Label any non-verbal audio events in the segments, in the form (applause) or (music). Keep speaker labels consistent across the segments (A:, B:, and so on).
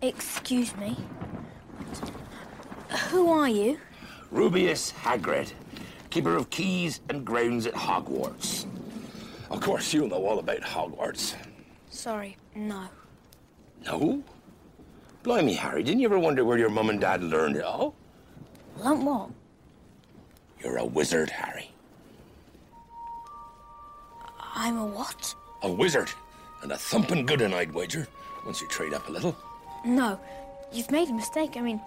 A: Excuse me. Who are you?
B: Rubius Hagrid, keeper of keys and grounds at Hogwarts. Of course, you'll know all about Hogwarts.
A: Sorry, no.
B: No? Blimey, Harry, didn't you ever wonder where your mum and dad learned it all?
A: Learn what?
B: You're a wizard, Harry.
A: I'm a what?
B: A wizard. And a thumping good un, I'd wager, once you trade up a little.
A: No, you've made a mistake. I mean,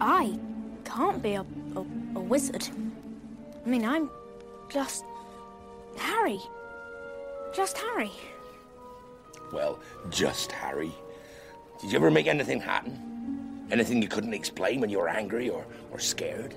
A: I can't be a, a, a wizard. I mean, I'm just Harry. Just Harry.
B: Well, just Harry. Did you ever make anything happen? Anything you couldn't explain when you were angry or, or scared?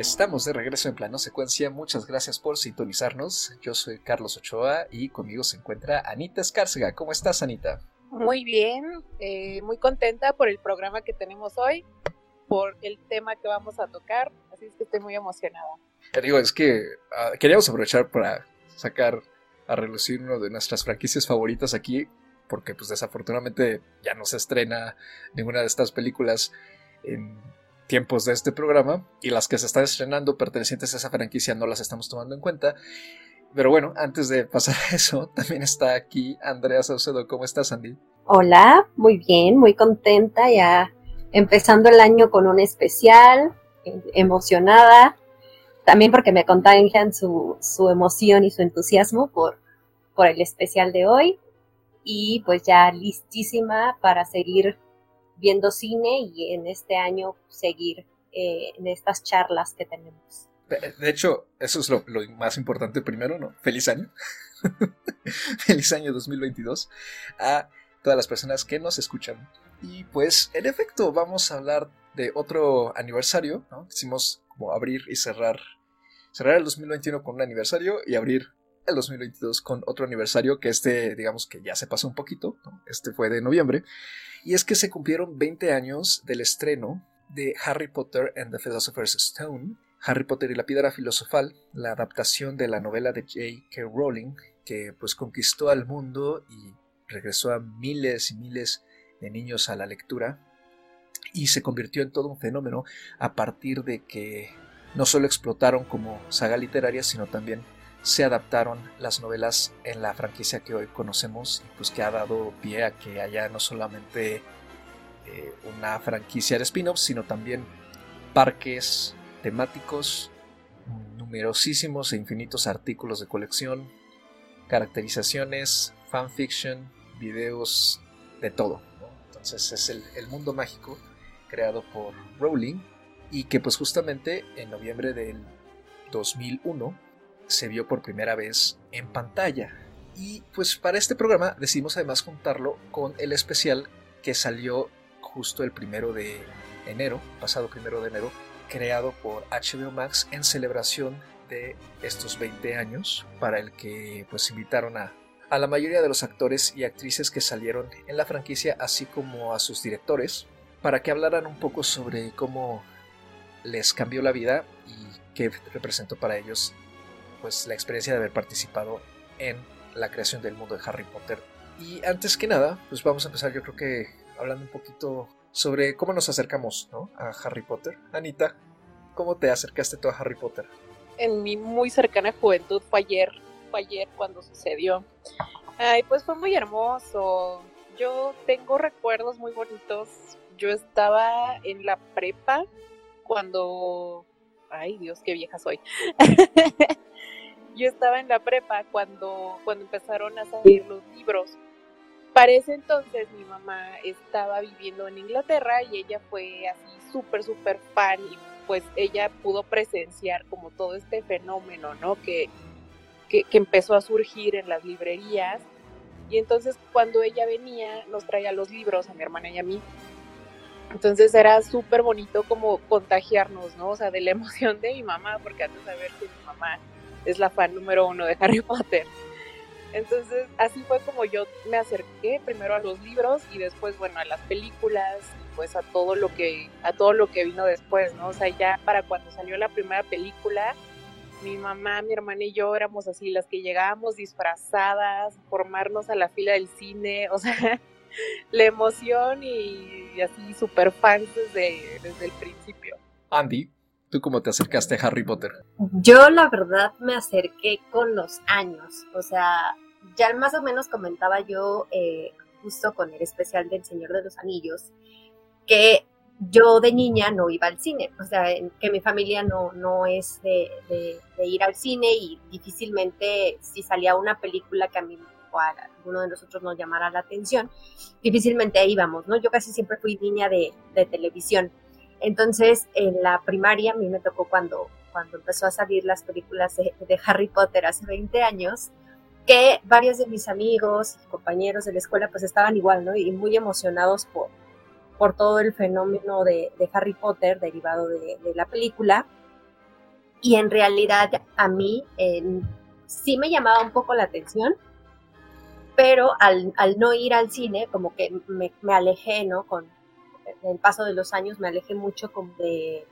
C: Estamos de regreso en plano secuencia. Muchas gracias por sintonizarnos. Yo soy Carlos Ochoa y conmigo se encuentra Anita Escárcega. ¿Cómo estás, Anita?
D: Muy bien, eh, muy contenta por el programa que tenemos hoy, por el tema que vamos a tocar, así es que estoy muy emocionada.
C: Te digo, es que ah, queríamos aprovechar para sacar a relucir uno de nuestras franquicias favoritas aquí, porque pues desafortunadamente ya no se estrena ninguna de estas películas en tiempos de este programa y las que se están estrenando pertenecientes a esa franquicia no las estamos tomando en cuenta. Pero bueno, antes de pasar (laughs) a eso, también está aquí Andrea Saucedo. ¿Cómo estás, Andy?
E: Hola, muy bien, muy contenta ya empezando el año con un especial, eh, emocionada, también porque me contagian su, su emoción y su entusiasmo por, por el especial de hoy y pues ya listísima para seguir viendo cine y en este año seguir eh, en estas charlas que tenemos.
C: De hecho, eso es lo, más importante primero, ¿no? Feliz año. (laughs) Feliz año 2022 a todas las personas que nos escuchan. Y pues, en efecto, vamos a hablar de otro aniversario, ¿no? Hicimos como abrir y cerrar, cerrar el 2021 con un aniversario y abrir el 2022 con otro aniversario que este, digamos que ya se pasó un poquito. Este fue de noviembre. Y es que se cumplieron 20 años del estreno de Harry Potter and the Philosopher's Stone, Harry Potter y la Piedra Filosofal, la adaptación de la novela de J.K. Rowling, que pues conquistó al mundo y regresó a miles y miles de niños a la lectura y se convirtió en todo un fenómeno a partir de que no solo explotaron como saga literaria, sino también se adaptaron las novelas en la franquicia que hoy conocemos pues que ha dado pie a que haya no solamente eh, una franquicia de spin-offs, sino también parques temáticos, numerosísimos e infinitos artículos de colección, caracterizaciones, fanfiction, videos, de todo. Entonces es el, el mundo mágico creado por Rowling y que pues justamente en noviembre del 2001 se vio por primera vez en pantalla. Y pues para este programa decidimos además juntarlo con el especial que salió justo el primero de enero, pasado primero de enero, creado por HBO Max en celebración de estos 20 años, para el que pues invitaron a, a la mayoría de los actores y actrices que salieron en la franquicia, así como a sus directores, para que hablaran un poco sobre cómo les cambió la vida y qué representó para ellos pues la experiencia de haber participado en la creación del mundo de Harry Potter. Y antes que nada, pues vamos a empezar yo creo que hablando un poquito sobre cómo nos acercamos ¿no? a Harry Potter. Anita, ¿cómo te acercaste tú a Harry Potter?
D: En mi muy cercana juventud fue ayer, fue ayer cuando sucedió. Ay, pues fue muy hermoso. Yo tengo recuerdos muy bonitos. Yo estaba en la prepa cuando... Ay, Dios, qué vieja soy. (laughs) yo estaba en la prepa cuando, cuando empezaron a salir los libros para ese entonces mi mamá estaba viviendo en Inglaterra y ella fue así súper, súper fan y pues ella pudo presenciar como todo este fenómeno, ¿no? Que, que, que empezó a surgir en las librerías. Y entonces cuando ella venía nos traía los libros a mi hermana y a mí. Entonces era súper bonito como contagiarnos, ¿no? O sea, de la (laughs) emoción de mi mamá, porque antes de saber que mi mamá es la fan número uno de Harry Potter. Entonces, así fue como yo me acerqué primero a los libros y después, bueno, a las películas y pues a todo lo que a todo lo que vino después, ¿no? O sea, ya para cuando salió la primera película, mi mamá, mi hermana y yo éramos así las que llegábamos disfrazadas, formarnos a la fila del cine, o sea, (laughs) la emoción y, así súper fans desde, desde el principio.
C: Andy, ¿tú cómo te acercaste a Harry Potter?
E: Yo la verdad me acerqué con los años, o sea, ya más o menos comentaba yo eh, justo con el especial del Señor de los Anillos, que yo de niña no iba al cine, o sea, que mi familia no, no es de, de, ir al cine y difícilmente si salía una película que a mí o a alguno de nosotros nos llamara la atención, difícilmente íbamos, ¿no? Yo casi siempre fui niña de, de televisión. Entonces, en la primaria a mí me tocó cuando, cuando empezó a salir las películas de, Harry Potter hace 20 años, que varios de mis amigos compañeros de la escuela pues estaban igual, ¿no? Y muy emocionados por, por todo el fenómeno de, Harry Potter derivado de, la película. Y en realidad a mí sí me llamaba un poco la atención, pero al, al no ir al cine, como que me, me, alejé, ¿no? Con el paso de los años me alejé mucho como de,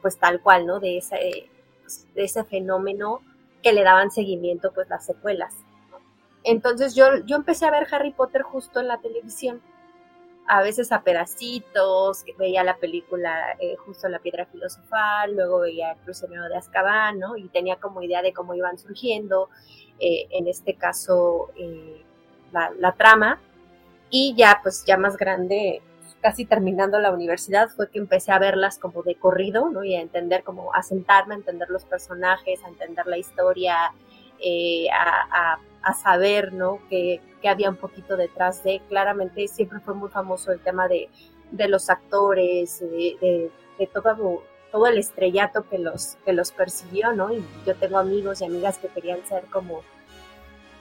E: pues tal cual, ¿no? De ese, pues, de ese fenómeno que le daban seguimiento, pues las secuelas. Entonces yo, yo empecé a ver Harry Potter justo en la televisión, a veces a pedacitos, veía la película eh, justo La Piedra Filosofal, luego veía El Prisionero de Azkaban, ¿no? Y tenía como idea de cómo iban surgiendo, eh, en este caso, eh, la, la, trama. Y ya, pues ya más grande, casi terminando la universidad, fue que empecé a verlas como de corrido, ¿no? Y a entender, como a sentarme, a entender los personajes, a entender la historia, a, a a saber, ¿no? Que, que, había un poquito detrás de. Claramente siempre fue muy famoso el tema de, de los actores, de, de, de, todo, todo el estrellato que los, que los persiguió, ¿no? Y yo tengo amigos y amigas que querían ser como,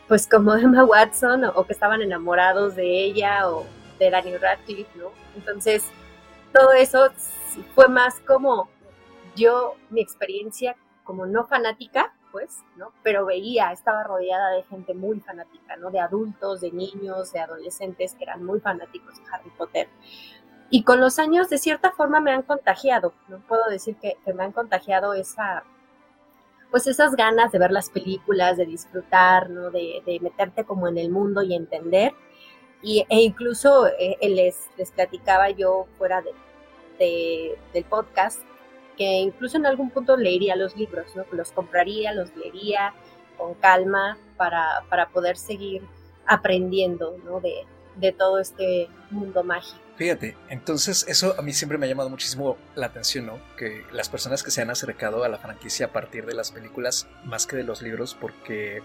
E: pues como Emma Watson, o, o que estaban enamorados de ella, o de Daniel Radcliffe, ¿no? Entonces, todo eso fue más como yo, mi experiencia como no fanática, pues, ¿no? Pero veía, estaba rodeada de gente muy fanática, ¿no? De adultos, de niños, de adolescentes que eran muy fanáticos de Harry Potter. Y con los años, de cierta forma, me han contagiado, no puedo decir que, que me han contagiado esa, pues esas ganas de ver las películas, de disfrutar, ¿no? De, de meterte como en el mundo y entender. Y, e incluso eh, les, les platicaba yo fuera de, de, del podcast que incluso en algún punto leería los libros, ¿no? Los compraría, los leería con calma para, para poder seguir aprendiendo, ¿no? De, de todo este mundo mágico.
C: Fíjate, entonces eso a mí siempre me ha llamado muchísimo la atención, ¿no? Que las personas que se han acercado a la franquicia a partir de las películas más que de los libros, porque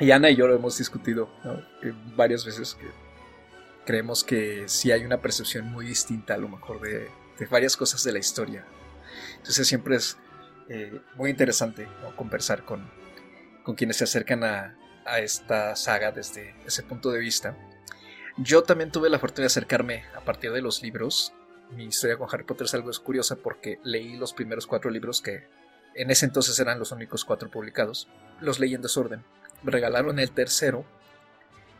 C: y Ana y yo lo hemos discutido ¿no? varias veces que creemos que sí hay una percepción muy distinta a lo mejor de, varias cosas de la historia entonces siempre es eh, muy interesante conversar con, con, quienes se acercan a, a, esta saga desde ese punto de vista. Yo también tuve la fortuna de acercarme a partir de los libros. Mi historia con Harry Potter es algo curiosa porque leí los primeros cuatro libros que en ese entonces eran los únicos cuatro publicados. Los leí en desorden. Regalaron el tercero,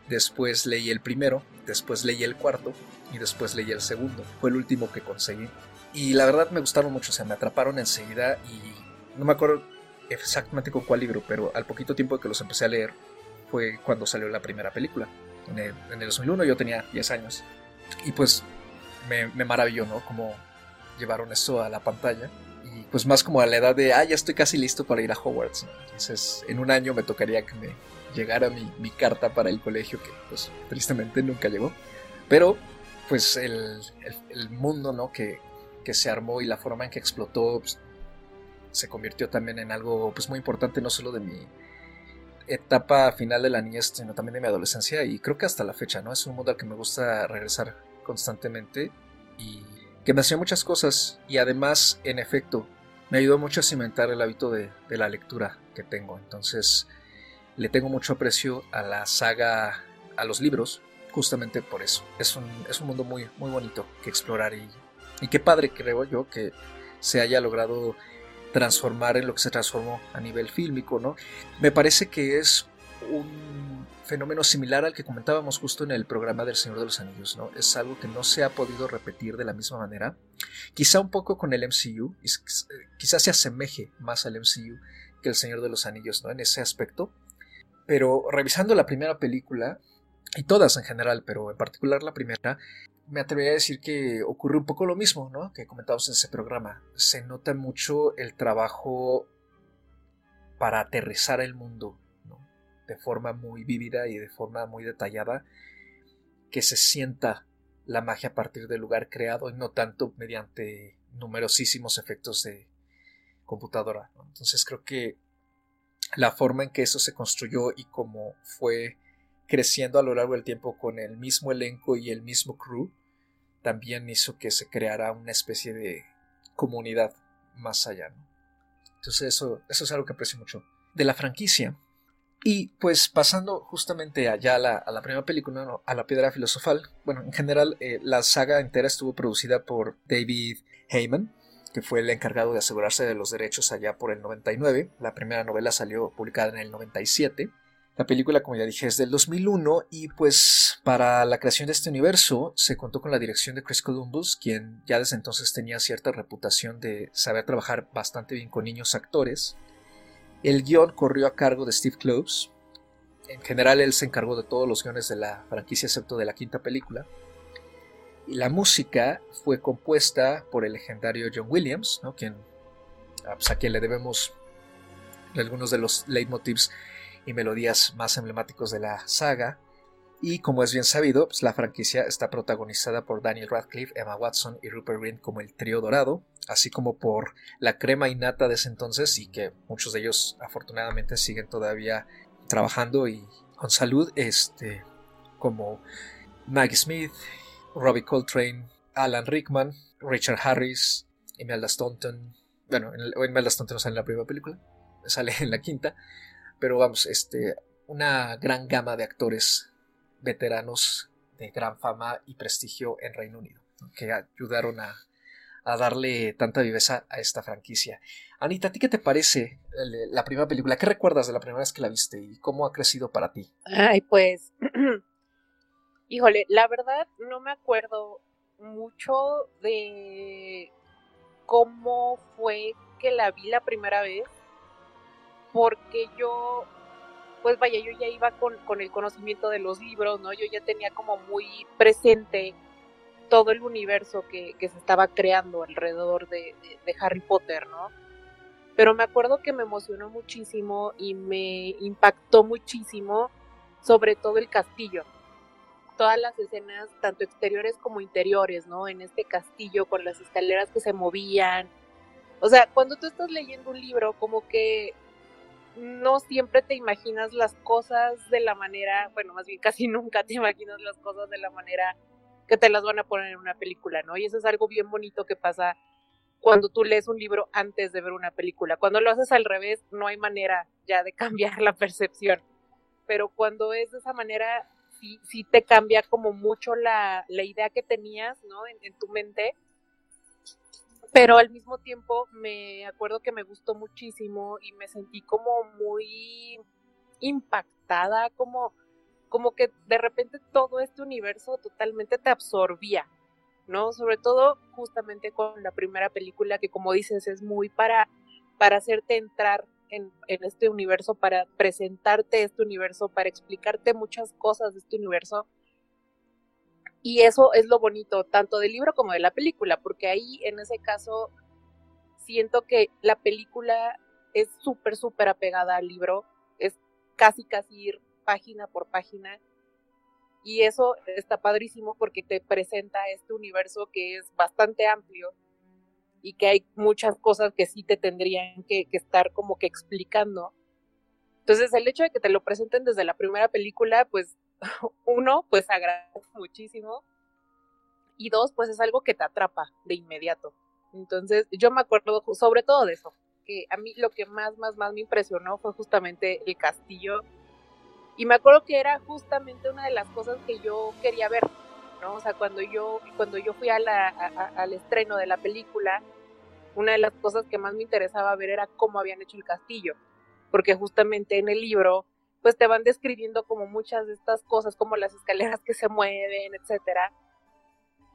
C: después leí el primero, después leí el cuarto y después leí el segundo. Fue el último que conseguí. Y la verdad me gustaron mucho, o sea, me atraparon enseguida y no me acuerdo exactamente con cuál libro, pero al poquito tiempo que los empecé a leer fue cuando salió la primera película. En el, en el 2001 yo tenía 10 años. Y pues me, me maravilló, ¿no? Cómo llevaron eso a la pantalla. Pues más como a la edad de, ah, ya estoy casi listo para ir a Hogwarts. Entonces, en un año me tocaría que me llegara mi, mi, carta para el colegio, que pues tristemente nunca llegó. Pero pues el, el, el mundo, ¿no? Que, que se armó y la forma en que explotó pues, se convirtió también en algo pues muy importante no solo de mi etapa final de la niñez, sino también de mi adolescencia y creo que hasta la fecha, ¿no? Es un mundo al que me gusta regresar constantemente y que me hacía muchas cosas y además, en efecto, me ayudó mucho a cimentar el hábito de, la lectura que tengo. Entonces, le tengo mucho aprecio a la saga, a los libros, justamente por eso. Es un, es un mundo muy, muy bonito que explorar y, y qué padre creo yo que se haya logrado transformar en lo que se transformó a nivel fílmico, ¿no? Me parece que es un fenómeno similar al que comentábamos justo en el programa del Señor de los Anillos, ¿no? Es algo que no se ha podido repetir de la misma manera. Quizá un poco con el MCU, quizás se asemeje más al MCU que el Señor de los Anillos, ¿no? En ese aspecto. Pero revisando la primera película, y todas en general, pero en particular la primera, me atrevería a decir que ocurre un poco lo mismo, ¿no? Que comentamos en ese programa. Se nota mucho el trabajo para aterrizar el mundo de forma muy vívida y de forma muy detallada, que se sienta la magia a partir del lugar creado y no tanto mediante numerosísimos efectos de computadora. Entonces creo que la forma en que eso se construyó y cómo fue creciendo a lo largo del tiempo con el mismo elenco y el mismo crew, también hizo que se creara una especie de comunidad más allá. Entonces eso, eso es algo que aprecio mucho. De la franquicia, y pues pasando justamente allá a la, primera película, a la piedra filosofal, bueno, en general eh, la saga entera estuvo producida por David Heyman, que fue el encargado de asegurarse de los derechos allá por el 99. La primera novela salió publicada en el 97. La película, como ya dije, es del 2001 y pues para la creación de este universo se contó con la dirección de Chris Columbus, quien ya desde entonces tenía cierta reputación de saber trabajar bastante bien con niños actores. El guion corrió a cargo de Steve Kloves. En general, él se encargó de todos los guiones de la franquicia, excepto de la quinta película. Y la música fue compuesta por el legendario John Williams, quien, ah, pues, a quien le debemos algunos de los leitmotivs y melodías más emblemáticos de la saga. Y como es bien sabido, pues, la franquicia está protagonizada por Daniel Radcliffe, Emma Watson y Rupert Grint como el trío dorado, así como por la crema innata de ese entonces y que muchos de ellos afortunadamente siguen todavía trabajando y con salud, este, como Maggie Smith, Robbie Coltrane, Alan Rickman, Richard Harris, Imelda Staunton. Bueno, Imelda Staunton no sale en la primera película, sale en la quinta, pero vamos, este, una gran gama de actores veteranos de gran fama y prestigio en Reino Unido, que ayudaron a, darle tanta viveza a esta franquicia. Anita, ¿a ti qué te parece la primera película? ¿Qué recuerdas de la primera vez que la viste y cómo ha crecido para ti?
D: Ay, pues, (clears throat) híjole, la verdad no me acuerdo mucho de cómo fue que la vi la primera vez, porque yo pues vaya, yo ya iba con, el conocimiento de los libros, ¿no? Yo ya tenía como muy presente todo el universo que, se estaba creando alrededor de, Harry Potter, ¿no? Pero me acuerdo que me emocionó muchísimo y me impactó muchísimo, sobre todo el castillo. Todas las escenas, tanto exteriores como interiores, ¿no? En este castillo con las escaleras que se movían. O sea, cuando tú estás leyendo un libro, como que no siempre te imaginas las cosas de la manera, bueno, más bien casi (laughs) nunca te imaginas las cosas de la manera que te las van a poner en una película, ¿no? Y eso es algo bien bonito que pasa cuando tú lees un libro antes de ver una película. Cuando lo haces al revés, no hay manera ya de (laughs) cambiar la percepción. Pero cuando es de esa manera, sí, sí te cambia como mucho la, idea que tenías, ¿no? en tu mente pero al mismo tiempo me acuerdo que me gustó muchísimo y me sentí como muy impactada, como, como que de repente todo este universo totalmente te absorbía, ¿no? Sobre todo justamente con la primera película que como dices es muy para, para hacerte entrar en, en este universo, para presentarte este universo, para explicarte muchas cosas de este universo y eso es lo bonito, tanto del libro como de la película, porque ahí en ese caso siento que la película es súper, súper apegada al libro, es casi, casi ir página por página. Y eso está padrísimo porque te presenta este universo que es bastante amplio y que hay muchas cosas que sí te tendrían que, que estar como que explicando Entonces, el hecho de que te lo presenten desde la primera película, pues, (laughs) uno, pues agradece muchísimo. Y dos, pues es algo que te atrapa de inmediato. Entonces, yo me acuerdo sobre todo de eso, que a mí lo que más, más, más me impresionó fue justamente el castillo. Y me acuerdo que era justamente una de las cosas que yo quería ver, ¿no? O sea, cuando yo, cuando yo fui a al estreno de la película, una de las cosas que más me interesaba ver era cómo habían hecho el castillo, porque justamente en el libro, pues te van describiendo como muchas de estas cosas, como las escaleras que se mueven, etcétera.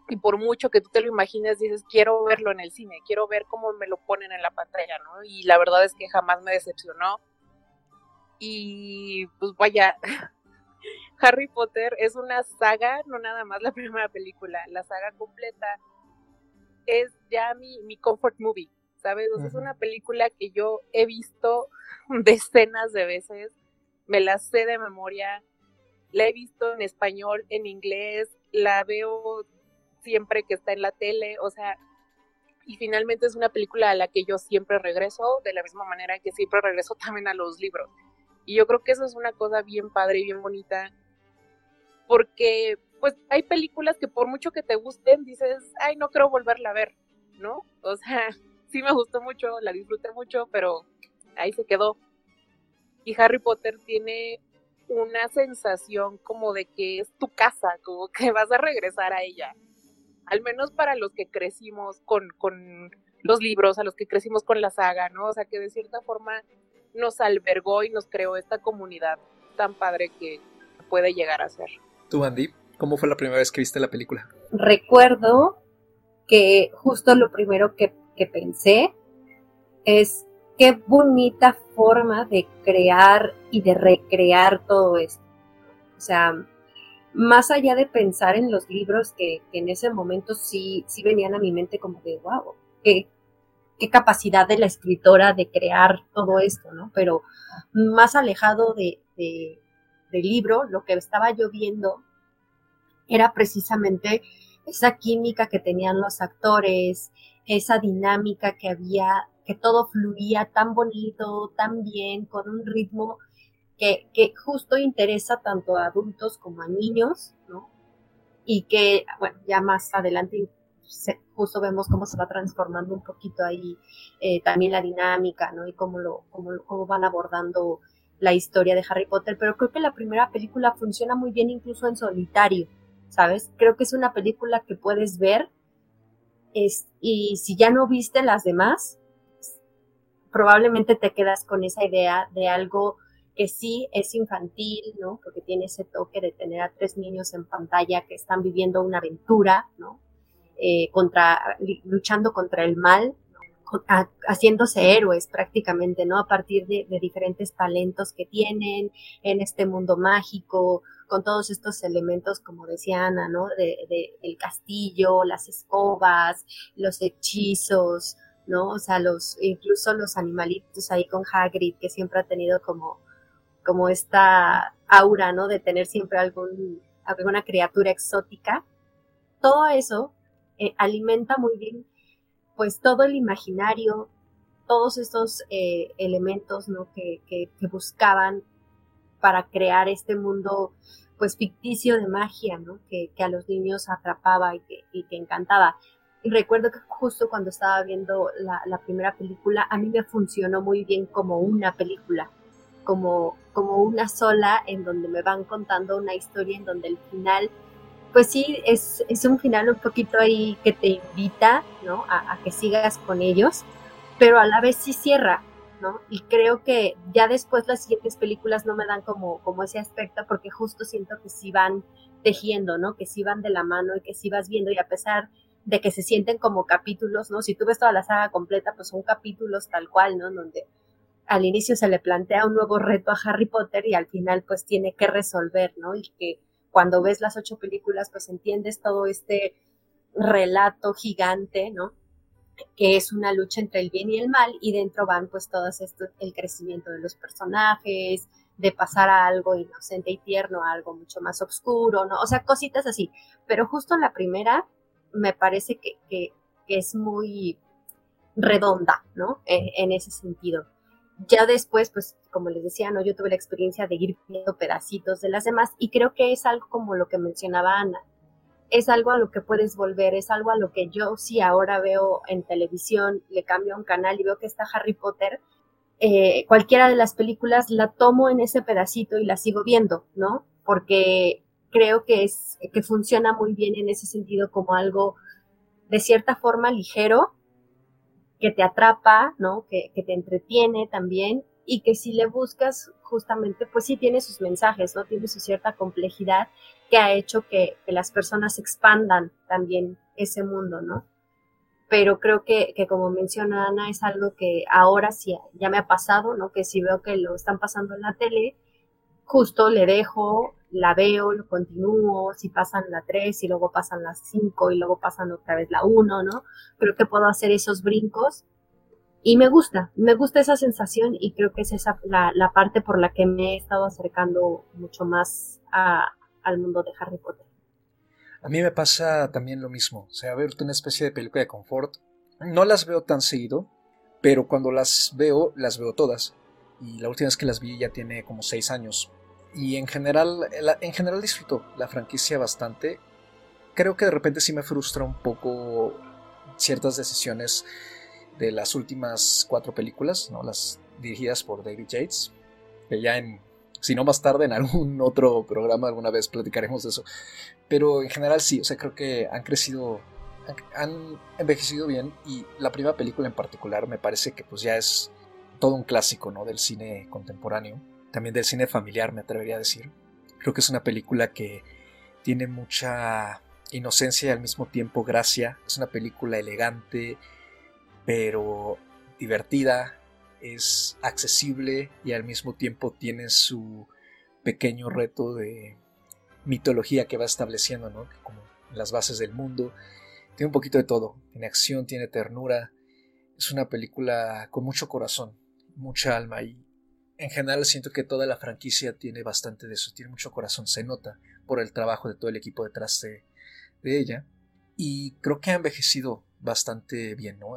D: Y por mucho que tú te lo imagines, dices, quiero verlo en el cine, quiero ver cómo me lo ponen en la pantalla, ¿no? Y la verdad es que jamás me decepcionó. Y pues vaya, (laughs) Harry Potter es una saga, no nada más la (laughs) primera película, la saga completa es ya mi, mi comfort movie, ¿sabes? es una película que yo he visto (laughs) decenas de veces, me la sé de memoria, la he visto en español, en inglés, la veo siempre que está en la tele, o sea, y finalmente es una película a la que yo siempre regreso, de la misma manera que siempre regreso (laughs) también a los libros. Y yo creo que eso es una cosa bien padre y bien bonita porque pues hay películas que por mucho que te gusten, dices, ay, no quiero volverla a ver, ¿no? O sea, (laughs) sí me gustó mucho, la disfruté mucho, pero ahí se quedó. Y Harry Potter tiene una sensación como de que es tu casa, como que (laughs) vas a regresar a ella. Al menos para los que crecimos con, con los libros, a los que crecimos con la saga, ¿no? O sea, que de cierta forma nos albergó y nos creó esta comunidad tan padre que puede llegar a ser.
C: ¿Tú, Andy, cómo fue la primera vez que viste la película?
E: Recuerdo que justo lo primero que, pensé es qué bonita forma de crear y de recrear todo esto. O sea, más allá de pensar en los libros que, en ese momento sí, sí venían a mi mente como de, wow, qué, qué capacidad de la escritora de crear todo esto, ¿no? Pero más alejado de, del libro, lo que estaba yo viendo era precisamente esa química que tenían los actores, esa dinámica que había, que todo fluía tan bonito, tan bien, con un ritmo que, justo interesa tanto a adultos como a niños, ¿no? Y que, bueno, ya más adelante justo vemos cómo se va transformando un poquito ahí eh, también la dinámica, ¿no? Y cómo, lo, cómo, cómo van abordando la historia de Harry Potter, pero creo que la primera película funciona muy bien incluso en solitario, ¿sabes? Creo que es una película que puedes ver y si ya no viste las demás, probablemente te quedas con esa idea de algo que sí es infantil, ¿no? Porque tiene ese toque de tener a tres niños en pantalla que están viviendo una aventura, ¿no? Eh, contra, luchando contra el mal, haciéndose héroes prácticamente, ¿no? A partir de, diferentes talentos que tienen en este mundo mágico, con todos estos elementos, como decía Ana, ¿no? De, el castillo, las escobas, los hechizos, ¿no? O sea, los, incluso los animalitos ahí con Hagrid, que siempre ha tenido como, como esta aura, ¿no? De tener siempre algún, alguna criatura exótica. Todo eso eh, alimenta muy bien pues todo el imaginario, todos estos eh, elementos ¿no? que, buscaban para crear este mundo pues ficticio de magia, ¿no? que, a los niños atrapaba y que, y que, encantaba. Recuerdo que justo cuando estaba viendo la, primera película, a mí me funcionó muy bien como una película, como, como una sola en donde me van contando una historia en donde el final pues sí, es, un final un poquito ahí que te invita, ¿no? A, que sigas con ellos, pero a la vez sí cierra, ¿no? Y creo que ya después las siguientes películas no me dan como, como ese aspecto porque justo siento que sí van tejiendo, ¿no? Que sí van de la mano y que sí vas viendo y a pesar que se sienten como capítulos, ¿no? Si tú ves toda la saga completa, pues son capítulos tal cual, ¿no? Donde al inicio se le plantea un nuevo reto a Harry Potter y al final pues tiene que resolver, ¿no? Y que cuando ves las ocho películas, pues entiendes todo este relato gigante, ¿no? Que es una lucha entre el bien y el mal, y dentro van pues todo esto, el crecimiento de los personajes, de pasar a algo inocente y tierno a algo mucho más oscuro, ¿no? O sea, cositas así. Pero justo la primera me parece que, es muy redonda, ¿no? En, en, ese sentido. Ya después, pues como les decía, no, yo tuve la experiencia de ir viendo pedacitos de las demás y creo que es algo como lo que mencionaba Ana, es algo a lo que puedes volver, es algo a lo que yo sí ahora veo en televisión, le cambio un canal y veo que está Harry Potter, eh, cualquiera de las películas la tomo en ese pedacito y la sigo viendo, ¿no? Porque creo que es que funciona muy bien en ese sentido como algo de cierta forma ligero, que te atrapa, ¿no? Que, que te entretiene también y que si le buscas justamente, pues sí tiene sus mensajes, ¿no? Tiene su cierta complejidad que ha hecho que, las personas expandan también ese mundo, ¿no? Pero creo que, que, como menciona Ana, es algo que ahora sí ya me ha pasado, ¿no? Que si veo que lo están pasando en la tele, justo le dejo, la veo, lo continúo, si pasan la 3 y luego pasan las 5 y luego pasan otra vez la 1, ¿no? Creo que puedo hacer esos brincos y me gusta, me gusta esa sensación y creo que es esa la, la parte por la que me he estado acercando mucho más a, al mundo de Harry Potter.
C: A mí me pasa también lo mismo, o sea, ver una especie de película de confort. No las veo tan seguido, pero cuando las veo, las veo todas. Y la última vez que las vi ya tiene como seis años. Y en general, en general disfruto la franquicia bastante. Creo que de repente sí me frustra un poco ciertas decisiones de las últimas cuatro películas, ¿no? las dirigidas por David Yates, que ya en si no más tarde en algún (laughs) otro programa alguna vez platicaremos de eso. Pero en general sí, o sea, creo que han crecido, han envejecido bien y la primera película en particular me parece que pues ya es todo un clásico, ¿no? Del cine contemporáneo, también del cine familiar me atrevería a decir. Creo que es una película que tiene mucha inocencia y al mismo tiempo gracia. Es una película elegante, pero divertida, es accesible y al mismo tiempo tiene su pequeño reto de mitología que va estableciendo, ¿no? Como las bases del mundo. Tiene un poquito de todo. Tiene acción, tiene ternura. Es una película con mucho corazón, mucha alma y en general siento que toda la franquicia tiene bastante de eso. Tiene mucho corazón, se nota por el trabajo de todo el equipo detrás de, ella. Y creo que ha envejecido bastante bien, ¿no?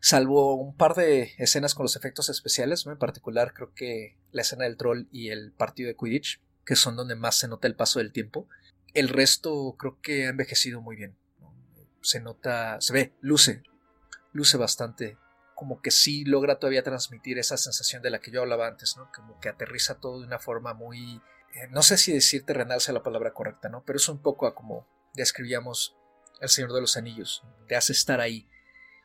C: salvo un par de escenas con los efectos especiales, en particular creo que la escena del troll y el partido de Quidditch, que son donde más se nota el paso del tiempo. El resto creo que ha envejecido muy bien. Se nota, se ve, luce, luce bastante. Como que sí logra todavía transmitir esa sensación de la que yo hablaba antes, ¿no? Como que aterriza todo de una forma muy. Eh, no sé si decir terrenal sea la palabra correcta, ¿no? Pero es un poco a como describíamos El Señor de los Anillos. Te hace estar ahí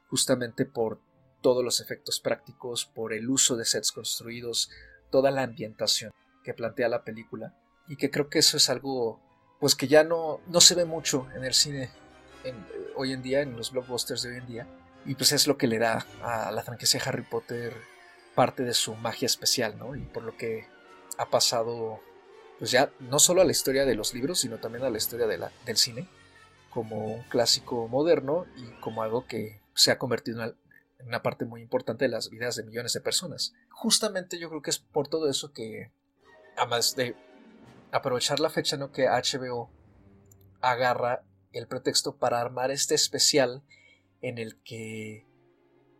C: justamente por todos los efectos prácticos, por el uso de sets construidos, toda la ambientación que plantea la película y que creo que eso es algo pues que ya no, no se ve mucho en el cine eh, hoy en día, en los blockbusters de hoy en día y pues es lo que le da a la franquicia Harry Potter parte de su magia especial, ¿no? Y por lo que ha pasado pues ya no solo a la historia de los libros, sino también a la historia de del cine como un clásico moderno y como algo que se ha convertido en una, parte muy importante de las vidas de millones de personas. Justamente yo creo que es por todo eso que, además de aprovechar la fecha ¿no? que HBO agarra el pretexto para armar este especial en el que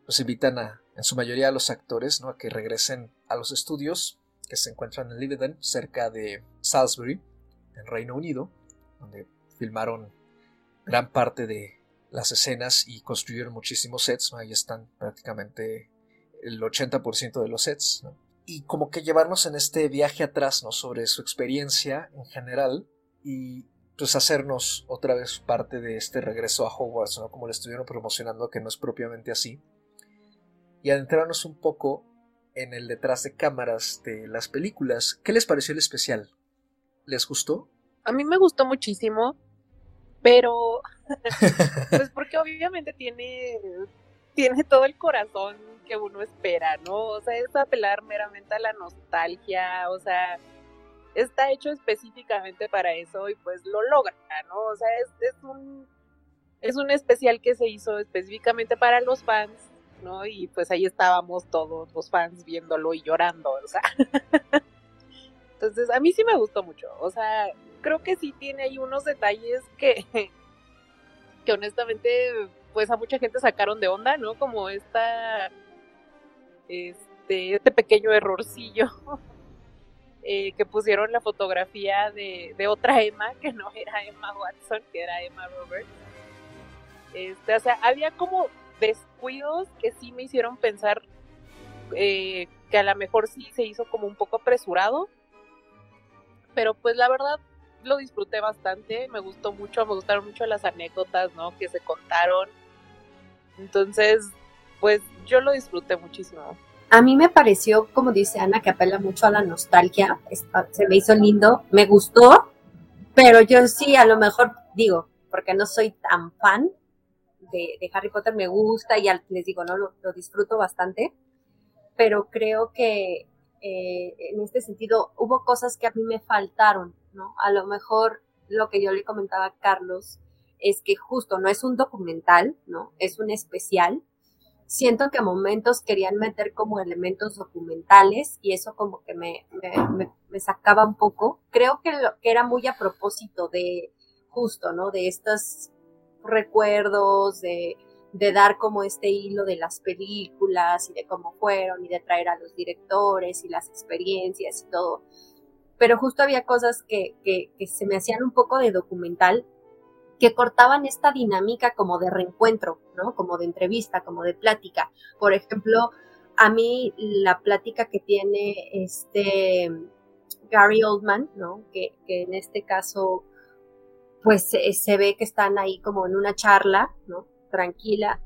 C: los invitan a, en su mayoría a los actores, ¿no? a que regresen a los estudios que se encuentran en Leiden, cerca de Salisbury, en Reino Unido, donde filmaron gran parte de las escenas y construyeron muchísimos sets, ahí están prácticamente el 80% de los sets, y como que llevarnos en este viaje atrás ¿no? sobre su experiencia en general y pues hacernos otra vez parte de este regreso a Hogwarts, ¿no? como le estuvieron promocionando, que no es propiamente así, y adentrarnos un poco en el detrás de cámaras de las películas. ¿Qué les pareció el especial? ¿Les gustó?
D: A mí me gustó muchísimo, pero (laughs) pues porque obviamente tiene, tiene todo el corazón que uno espera, ¿no? O sea, es apelar meramente a la nostalgia, o sea, está hecho específicamente para eso y pues lo logra, ¿no? O sea, es, un es un especial que se hizo específicamente para los fans, ¿no? Y pues ahí estábamos todos los fans viéndolo y llorando, o sea. (laughs) Entonces, a mí sí me gustó mucho, o sea, creo que sí tiene ahí unos detalles que que honestamente pues a mucha gente sacaron de onda, ¿no? Como esta este, este pequeño errorcillo (laughs) eh, que pusieron la fotografía de, de, otra Emma, que no era Emma Watson, que era Emma Roberts. Este, o sea, había como descuidos que sí me hicieron pensar eh, que a lo mejor sí se hizo como un poco apresurado, pero pues la verdad lo disfruté bastante, me gustó mucho, me gustaron mucho las anécdotas, ¿no? Que se contaron. Entonces, pues yo lo disfruté muchísimo.
E: A mí me pareció, como dice Ana, que apela mucho a la nostalgia. Se me hizo lindo, me gustó, pero yo sí, a lo mejor digo, porque no soy tan fan de, Harry Potter, me gusta y les digo, no lo, disfruto bastante, pero creo que eh, en este sentido hubo cosas que a mí me faltaron, ¿no? A lo mejor lo que yo le comentaba a Carlos es que justo no es un documental, ¿no? Es un especial siento que a momentos querían meter como elementos documentales y eso como que me, me, sacaba un poco. Creo que, lo, que era muy a propósito de justo, ¿no? De estos recuerdos, de, de dar como este hilo de las películas y de cómo fueron y de traer a los directores y las experiencias y todo. Pero justo había cosas que, que, que se me hacían un poco de documental que cortaban esta dinámica como de reencuentro, ¿no? Como de entrevista, como de plática. Por ejemplo, a mí la plática que tiene este Gary Oldman, ¿no? Que, en este caso, pues se ve que están ahí como en una charla, ¿no? Tranquila,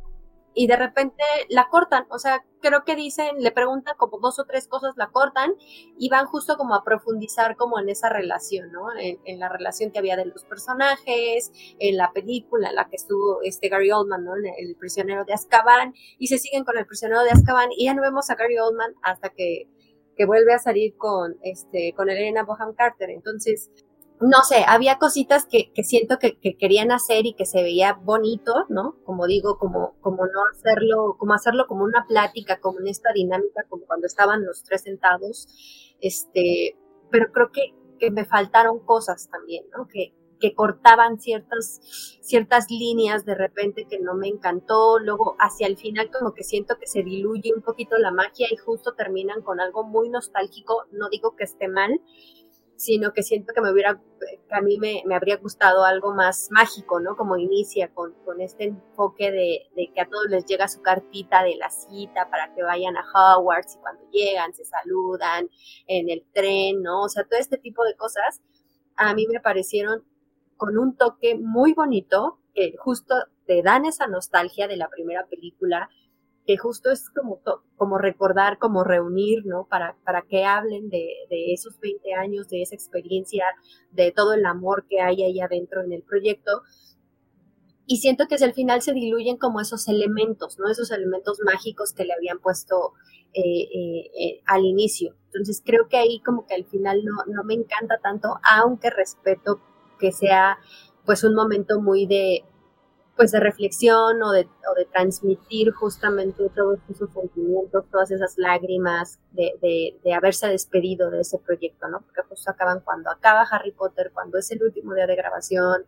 E: y de repente la cortan, o sea, creo que dicen, le preguntan como dos o tres cosas, la cortan y van justo como a profundizar como en esa relación, ¿no? En, la relación que había de los personajes, en la película en la que estuvo este Gary Oldman, ¿no? El prisionero de Azkaban, y se siguen con el prisionero de Azkaban y ya no vemos a Gary Oldman hasta que, que vuelve a salir con, este, con Elena Boham Carter. Entonces, no sé, había cositas que, que siento que, que, querían hacer y que se veía bonito, ¿no? Como digo, como, como no hacerlo, como hacerlo como una plática, como en esta dinámica, como cuando estaban los tres sentados, este, pero creo que, que me faltaron cosas también, ¿no? Que, que cortaban ciertas, ciertas líneas de repente que no me encantó, luego hacia el final como que siento que se diluye un poquito la magia y justo terminan con algo muy nostálgico, no digo que esté mal, sino que siento que me hubiera, que a mí me, habría gustado algo más mágico, ¿no? Como inicia con, con este enfoque de, de, que a todos les llega su cartita de la cita para que vayan a Hogwarts y cuando llegan se saludan en el tren, ¿no? O sea, todo este tipo de cosas a mí me parecieron con un toque muy bonito, que justo te dan esa nostalgia de la primera película, que justo es como, como recordar, como reunir, ¿no? Para, para que hablen de, de, esos 20 años, de esa experiencia, de todo el amor que hay ahí adentro en el proyecto. Y siento que al final se diluyen como esos elementos, ¿no? Esos elementos mágicos que le habían puesto eh, eh, eh, al inicio. Entonces creo que ahí como que al final no, no me encanta tanto, aunque respeto que sea pues un momento muy de, pues de reflexión o de, o de transmitir justamente todos esos sentimientos, todas esas lágrimas de, de, de, haberse despedido de ese proyecto, ¿no? Porque justo acaban cuando acaba Harry Potter, cuando es el último día de grabación,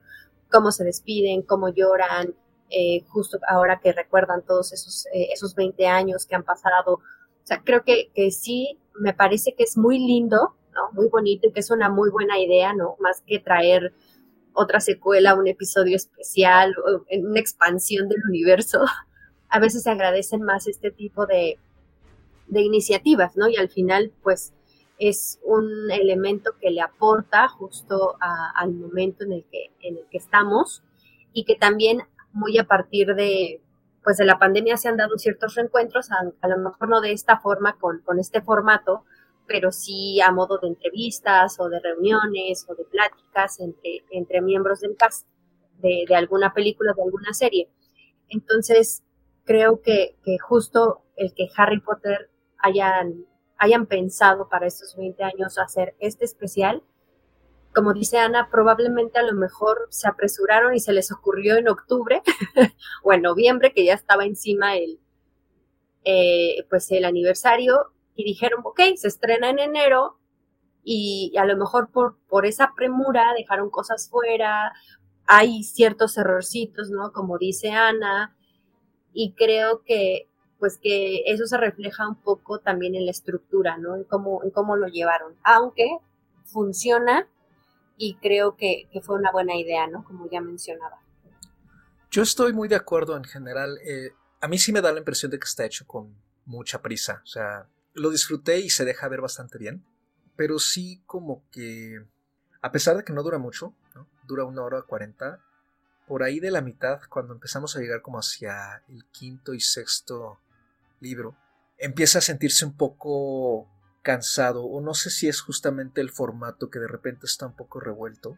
E: cómo se despiden, cómo lloran, eh, justo ahora que recuerdan todos esos, eh, esos 20 años que han pasado. O sea, creo que, que sí, me parece que es muy lindo, ¿no? Muy bonito y que es una muy buena idea, ¿no? Más que traer otra secuela, un episodio especial, una expansión del universo, (laughs) a veces se agradecen más este tipo de, de iniciativas, ¿no? Y al final, pues, es un elemento que le aporta justo al momento en el, que, en el que estamos y que también muy a partir de, pues, de la pandemia se han dado ciertos reencuentros, a, a lo mejor no de esta forma, con, con este formato, pero sí a modo de entrevistas o de reuniones o de pláticas entre, entre miembros del cast de, alguna película, de alguna serie. Entonces, creo que, justo el que Harry Potter hayan, hayan pensado para estos 20 años hacer este especial, como dice Ana, probablemente a lo mejor se apresuraron y se les ocurrió en octubre (laughs) o en noviembre, que ya estaba encima el, eh, pues el aniversario, y dijeron, ok, se estrena en enero y a lo mejor por, por esa premura dejaron cosas fuera, hay ciertos errorcitos, ¿no? Como dice Ana, y creo que, pues que eso se refleja un poco también en la estructura, ¿no? En cómo, en cómo lo llevaron. Aunque funciona y creo que, fue una buena idea, ¿no? Como ya mencionaba.
C: Yo estoy muy de acuerdo en general. Eh, a mí sí me da la impresión de que está hecho con mucha prisa. O sea, lo disfruté y se deja ver bastante bien. Pero sí como que, a pesar de que no dura mucho, ¿no? dura una hora cuarenta, por ahí de la mitad, cuando empezamos a llegar como hacia el quinto y sexto libro, empieza a sentirse un poco cansado, o no sé si es justamente el formato que de repente está un poco revuelto.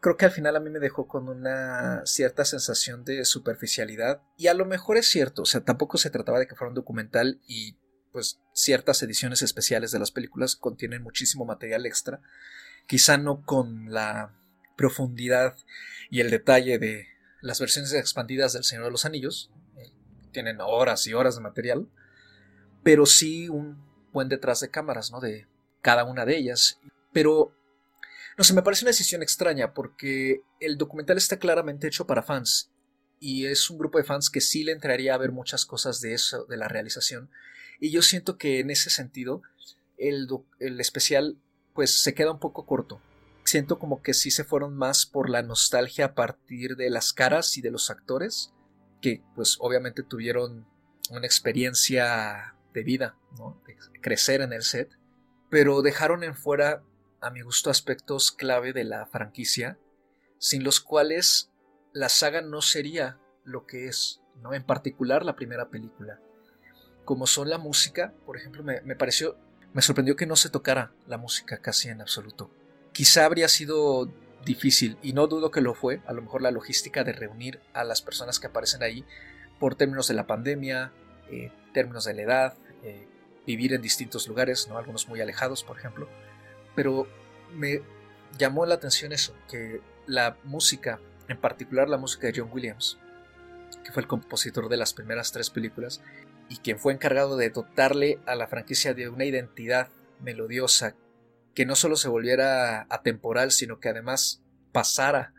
C: Creo que al final a mí me dejó con una cierta sensación de superficialidad, y a lo mejor es cierto, o sea, tampoco se trataba de que fuera un documental y pues ciertas ediciones especiales de las películas contienen muchísimo material extra, quizá no con la profundidad y el detalle de las versiones expandidas del Señor de los Anillos. Eh, tienen horas y horas de material. Pero sí un buen detrás de cámaras, ¿no? De cada una de ellas. Pero, no sé, me parece una decisión extraña porque el documental está claramente hecho para fans. Y es un grupo de fans que sí le entraría a ver muchas cosas de eso, de la realización. Y yo siento que en ese sentido, el, el especial, pues se queda un poco corto siento como que sí se fueron más por la nostalgia a partir de las caras y de los actores, que pues obviamente tuvieron una experiencia de vida, ¿no? de crecer en el set, pero dejaron en fuera, a mi gusto, aspectos clave de la franquicia, sin los cuales la saga no sería lo que es, ¿no? en particular la primera película. Como son la música, por ejemplo, me, me pareció, me sorprendió que no se tocara la música casi en absoluto quizá habría sido difícil, y no dudo que lo fue, a lo mejor la logística de reunir a las personas que aparecen ahí por términos de la pandemia, eh, términos de la edad, eh, vivir en distintos lugares, ¿no? algunos muy alejados, por ejemplo. Pero me llamó la atención eso, que la música, en particular la música de John Williams, que fue el compositor de las primeras tres películas, y quien fue encargado de dotarle a la franquicia de una identidad melodiosa que no solo se volviera atemporal, sino que además pasara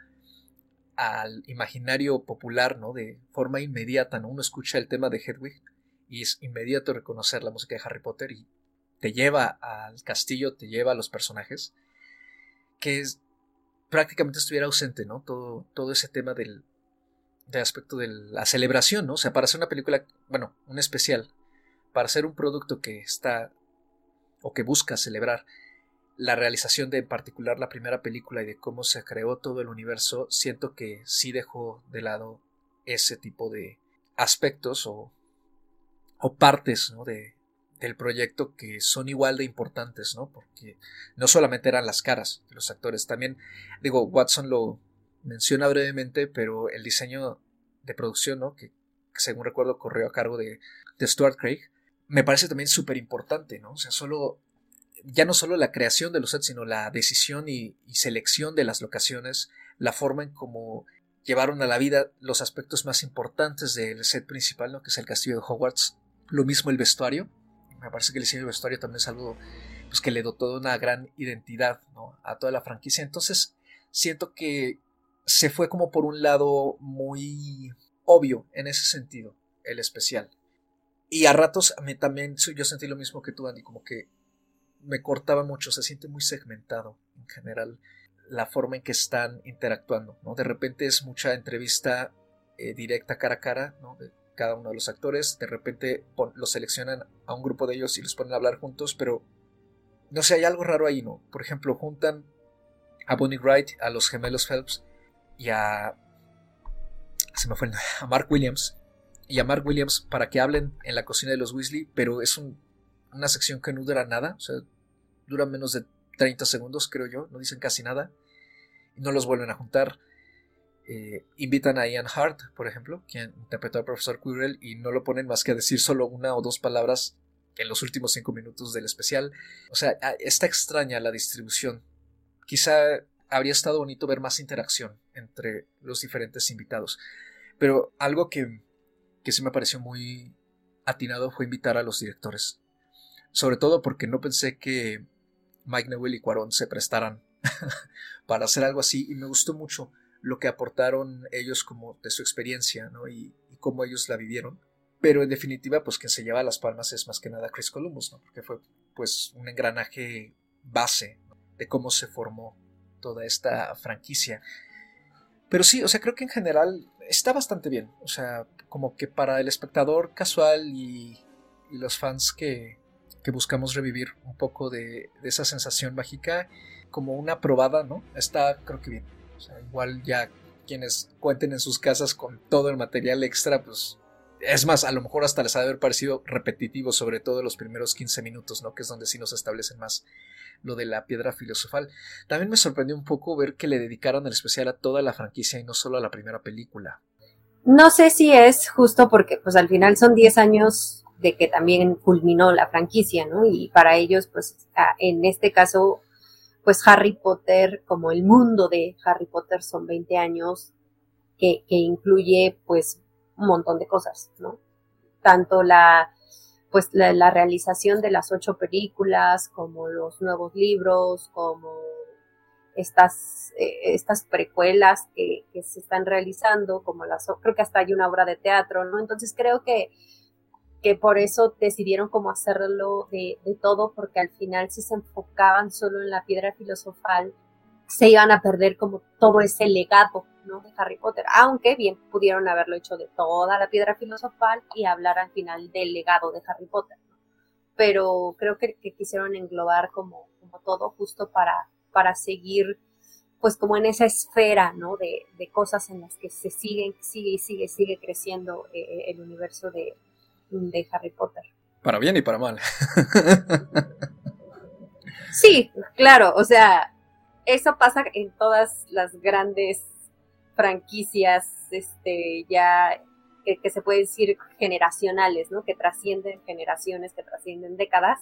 C: al imaginario popular, ¿no? De forma inmediata, ¿no? Uno escucha el tema de Hedwig y es inmediato reconocer la música de Harry Potter y te lleva al castillo, te lleva a los personajes, que es, prácticamente estuviera ausente, ¿no? Todo, todo ese tema del, del aspecto de la celebración, ¿no? O sea, para hacer una película, bueno, un especial, para hacer un producto que está o que busca celebrar la realización de en particular la primera película y de cómo se creó todo el universo, siento que sí dejó de lado ese tipo de aspectos o, o partes ¿no? de, del proyecto que son igual de importantes, ¿no? Porque no solamente eran las caras de los actores, también, digo, Watson lo menciona brevemente, pero el diseño de producción, ¿no? Que, según recuerdo corrió a cargo de, Stuart Craig, me parece también súper importante, ¿no? O sea, solo ya no solo la creación de los sets, sino la decisión y, selección de las locaciones, la forma en cómo llevaron a la vida los aspectos más importantes del set principal, ¿no? que es el castillo de Hogwarts. Lo mismo el vestuario. Me parece que el diseño del vestuario también es algo pues, que le dotó de una gran identidad a toda la franquicia. Entonces, siento que se fue como por un lado muy obvio en ese sentido, el especial. Y a ratos mí también yo sentí lo mismo que tú, Andy, como que me cortaba mucho, se siente muy segmentado en general la forma en que están interactuando, ¿no? De repente es mucha entrevista eh, directa cara a cara, ¿no? De cada uno de los actores, de repente los seleccionan a un grupo de ellos y los ponen a hablar juntos, pero no sé, hay algo raro ahí, ¿no? Por ejemplo, juntan a Bonnie Wright, a los gemelos Phelps y a... se me fue el a Mark Williams y a Mark Williams para que hablen en la cocina de los Weasley, pero es una sección que no dura nada, o sea, dura menos de 30 segundos, creo yo, no dicen casi nada, no los vuelven a juntar. Eh, invitan a Ian Hart, por ejemplo, quien interpretó al profesor Quirrell, y no lo ponen más que a decir solo una o dos palabras en los últimos cinco minutos del especial. O sea, está extraña la distribución. Quizá habría estado bonito ver más interacción entre los diferentes invitados. Pero algo que, que sí me pareció muy atinado fue invitar a los directores. Sobre todo porque no pensé que Mike Newell y Cuarón se prestaran (laughs) para hacer algo así y me gustó mucho lo que aportaron ellos como de su experiencia ¿no? y, cómo ellos la vivieron pero en definitiva, pues quien se lleva las palmas es más que nada Chris Columbus, ¿no? Porque fue pues un engranaje base de cómo se formó toda esta franquicia. Pero sí, o sea, creo que en general está bastante bien. O sea, como que para el espectador casual y, los fans que, que, buscamos revivir un poco de, de, esa sensación mágica, como una probada, ¿no? Está, creo que bien. O sea, igual ya quienes cuenten en sus casas con todo el material extra, pues es más, a lo mejor hasta les ha de haber parecido repetitivo, sobre todo los primeros 15 minutos, ¿no? Que es donde sí nos establecen más lo de la piedra filosofal. También me sorprendió un poco ver que le dedicaron el especial a toda la franquicia y no solo a la primera película.
E: No sé si es justo porque, pues al final son 10 años de que también culminó la franquicia, ¿no? Y para ellos, pues en este caso, pues Harry Potter, como el mundo de Harry Potter son 20 años, que, que incluye, pues, un montón de cosas, ¿no? Tanto la, pues la, realización de las ocho películas, como los nuevos libros, como estas, eh, estas precuelas que, que, se están realizando, como las, creo que hasta hay una obra de teatro, ¿no? Entonces creo que, que por eso decidieron como hacerlo de, de todo, porque al final si se enfocaban solo en la piedra filosofal, se iban a perder como todo ese legado ¿no? de Harry Potter, aunque bien pudieron haberlo hecho de toda la piedra filosofal y hablar al final del legado de Harry Potter. Pero creo que, quisieron englobar como, como todo justo para, para seguir pues como en esa esfera, ¿no? De, de cosas en las que se siguen, sigue y sigue, sigue creciendo eh, eh, el universo de, de Harry Potter.
C: Para bien y para mal.
E: sí, claro, o sea, eso pasa en todas las grandes franquicias, este, ya que, se puede decir generacionales, ¿no? Que trascienden generaciones, que trascienden décadas,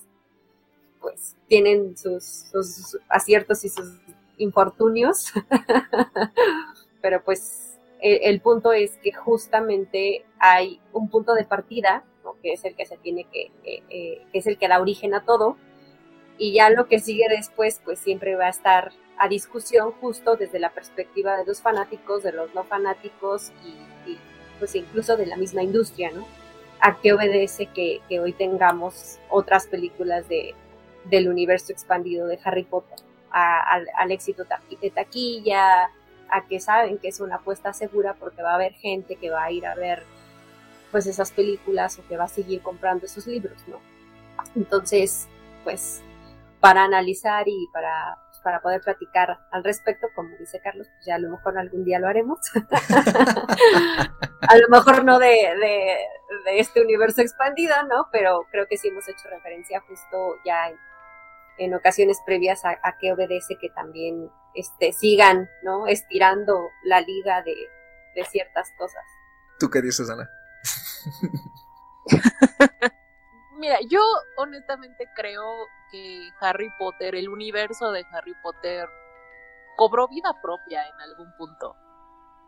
E: pues tienen sus, aciertos y sus infortunios, (laughs) pero pues el, punto es que justamente hay un punto de partida, que es el que se tiene que, eh, que es el que da origen a todo, y ya lo que sigue después, pues siempre va a estar a discusión justo desde la perspectiva de los fanáticos, de los no fanáticos y, pues incluso de la misma industria, ¿no? ¿A qué obedece que, hoy tengamos otras películas de, del universo expandido de Harry Potter? al, éxito de taquilla, a que saben que es una apuesta segura porque va a haber gente que va a ir a ver pues esas películas o que va a seguir comprando esos libros, ¿no? Entonces, pues para analizar y para para poder platicar al respecto, como dice Carlos, pues ya a lo mejor algún día lo haremos. (laughs) a lo mejor no de, de, este universo expandido, ¿no? Pero creo que sí hemos hecho referencia justo ya en, ocasiones previas a, a, que obedece que también este, sigan, ¿no? Estirando la liga de, de ciertas cosas.
C: ¿Tú qué dices, Ana? (laughs)
D: Mira, yo honestamente creo que Harry Potter, el universo de Harry Potter, cobró vida propia en algún punto,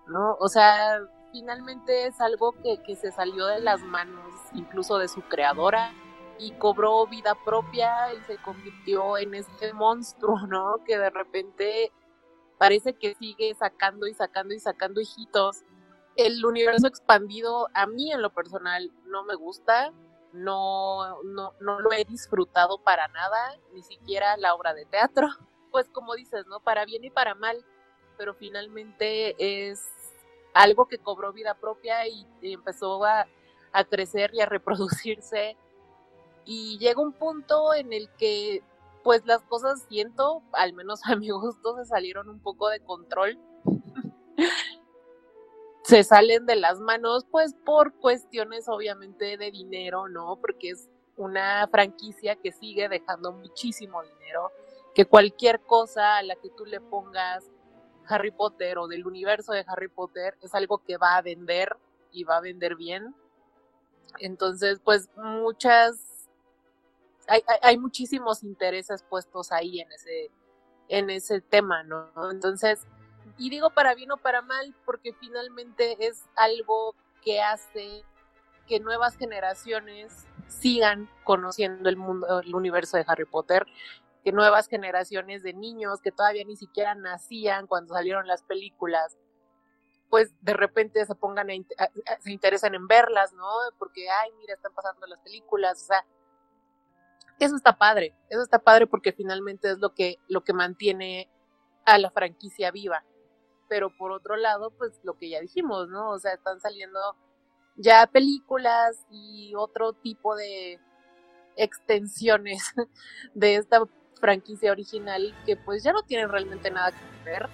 D: ¿no? O sea, finalmente es algo que, que se salió de las manos incluso de su creadora y cobró vida propia y se convirtió en este monstruo, ¿no? Que de repente parece que sigue sacando y sacando y sacando hijitos. El universo expandido a mí en lo personal no me gusta, no, no, no lo he disfrutado para nada, ni siquiera la obra de teatro, (laughs) pues como dices, ¿no? Para bien y para mal, pero finalmente es algo que cobró vida propia y empezó a, a crecer y a reproducirse. Y llega un punto en el que pues las cosas siento, al menos (laughs) a mi gusto, se salieron un poco de control se salen de las manos, pues por cuestiones obviamente de dinero, ¿no? Porque es una franquicia que sigue dejando muchísimo dinero, que cualquier cosa a la que tú le pongas Harry Potter o del universo de Harry Potter es algo que va a vender y va a vender bien. Entonces, pues muchas, hay, muchísimos intereses puestos ahí en ese, en ese tema, ¿no? Entonces, y digo para bien o para mal, porque finalmente es algo que hace que nuevas generaciones sigan conociendo el mundo, el universo de Harry Potter, que nuevas generaciones de niños que todavía ni siquiera nacían cuando salieron las películas, pues de repente se pongan a, se interesan en verlas, ¿no? Porque, ay, mira, están pasando las películas, o sea, eso está padre, eso está padre porque finalmente es lo que, lo que mantiene a la franquicia viva. Pero por otro lado, pues lo que ya dijimos, ¿no? O sea, están saliendo ya películas y otro tipo de extensiones (laughs) de esta franquicia original que pues ya no tienen realmente nada que ver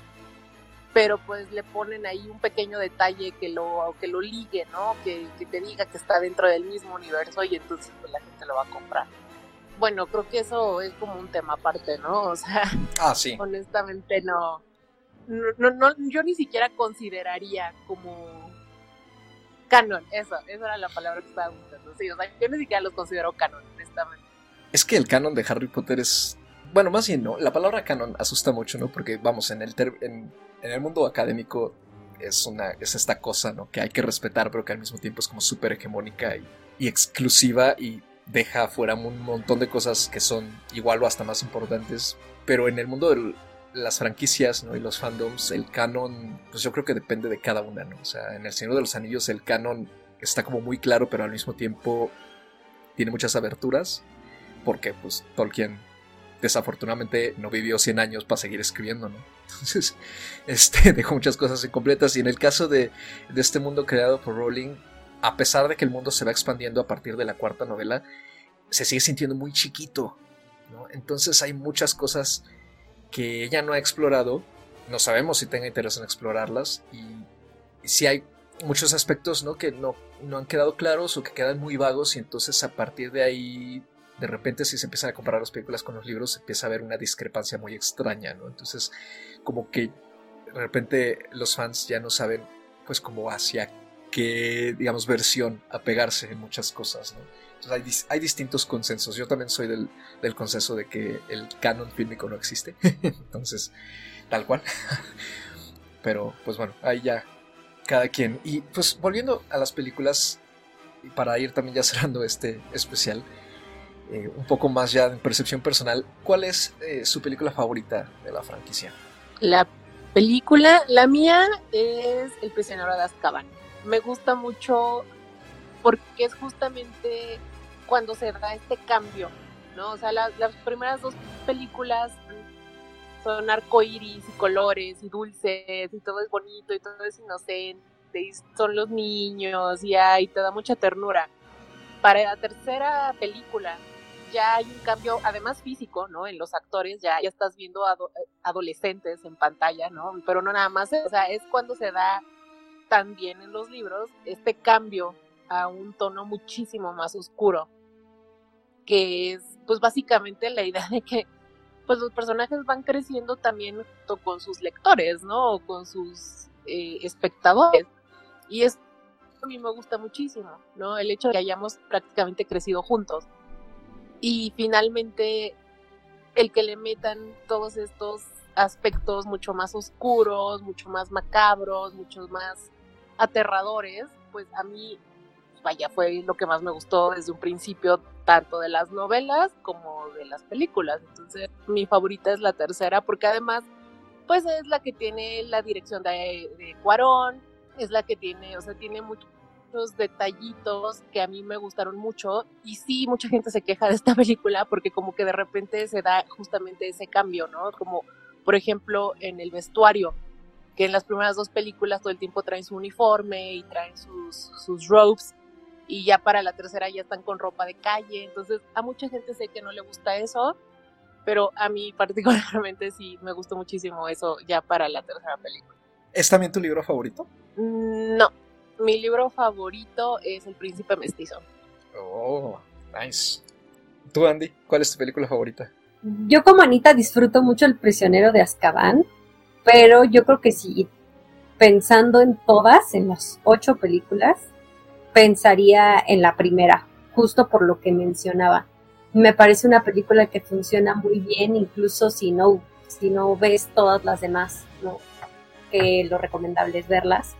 D: pero pues le ponen ahí un pequeño detalle que lo, que lo ligue, ¿no? Que, te diga que está dentro del mismo universo y entonces pues, la gente lo va a comprar. Bueno, creo que eso es como un tema aparte, ¿no? O sea,
C: ah, sí.
D: honestamente no, no, yo ni siquiera consideraría como canon, eso, esa era la palabra que estaba buscando, sí, yo ni siquiera los considero canon, honestamente.
C: Es que el canon de Harry Potter es bueno, más bien, ¿no? La palabra canon asusta mucho, ¿no? Porque, vamos, en el, en, el mundo académico es, una, es esta cosa, ¿no? Que hay que respetar, pero que al mismo tiempo es como súper hegemónica y, exclusiva y deja fuera un montón de cosas que son igual o hasta más importantes. Pero en el mundo de las franquicias, ¿no? Y los fandoms, el canon, pues yo creo que depende de cada una, ¿no? O sea, en El Señor de los Anillos el canon está como muy claro, pero al mismo tiempo tiene muchas aberturas. Porque, pues, Tolkien desafortunadamente no vivió 100 años para seguir escribiendo, ¿no? (laughs) Entonces, este, (laughs) dejó muchas cosas incompletas y en el caso de, de este mundo creado por Rowling, a pesar de que el mundo se va expandiendo a partir de la cuarta novela, se sigue sintiendo muy chiquito, ¿no? Entonces hay muchas cosas que ella no ha explorado, no sabemos si tenga interés en explorarlas y, si hay muchos aspectos ¿no? que no, no han quedado claros o que quedan muy vagos y entonces a partir de ahí de repente si se empiezan a comparar las películas con los libros, se empieza a ver una discrepancia muy extraña, ¿no? Entonces, como que de repente los fans ya no saben, pues, como hacia qué, digamos, versión apegarse en muchas cosas, ¿no? Entonces hay, distintos consensos. Yo también soy del, del, consenso de que el canon fílmico no existe. (laughs) Entonces, tal cual. (laughs) Pero, pues bueno, ahí ya cada quien. Y pues volviendo a las películas, para ir también ya cerrando este especial, eh, un poco más ya en percepción personal, ¿cuál es eh, su película favorita de la franquicia?
D: La película, la mía es El prisionero de Azkaban. Me gusta mucho porque es justamente cuando se da este cambio, ¿no? O sea, las primeras dos películas son arcoíris y colores y dulces y todo es bonito y todo es inocente y son los niños y, y te da mucha ternura. Para la tercera película, ya hay un cambio, además físico, ¿no? En los actores, ya, ya estás viendo adolescentes en pantalla, ¿no? Pero no nada más, o sea, es cuando se da también en los libros este cambio a un tono muchísimo más oscuro, que es, pues básicamente la idea de que, pues los personajes van creciendo también con sus lectores, ¿no? O con sus eh, espectadores. Y es a mí me gusta muchísimo, ¿no? El hecho de que hayamos prácticamente crecido juntos y finalmente el que le metan todos estos aspectos mucho más oscuros, mucho más macabros, mucho más aterradores, pues a mí, vaya, fue lo que más me gustó desde un principio, tanto de las novelas como de las películas. Entonces, mi favorita es la tercera, porque además, pues es la que tiene la dirección de, de Cuarón, es la que tiene, o sea, tiene mucho detallitos que a mí me gustaron mucho y sí, mucha gente se queja de esta (laughs) película porque como que de repente se da justamente ese cambio, ¿no? Como por ejemplo en el vestuario, que en las primeras dos películas todo el tiempo traen su uniforme y traen sus, sus robes y ya para la tercera ya están con ropa de calle, entonces a mucha gente sé que no le gusta eso, pero a mí particularmente sí me gustó muchísimo eso ya para la tercera película.
C: ¿Es también tu libro favorito?
D: No, mi libro favorito es El Príncipe Mestizo.
C: Oh, nice. ¿Tú, Andy? ¿Cuál es tu película favorita?
E: Yo como Anita disfruto mucho El prisionero de Azkaban, pero yo creo que sí, pensando en todas, en las ocho películas, pensaría en la primera, justo por lo que mencionaba. Me parece una película que funciona muy bien, incluso si no, si no ves todas las demás, ¿no? que lo recomendable es verlas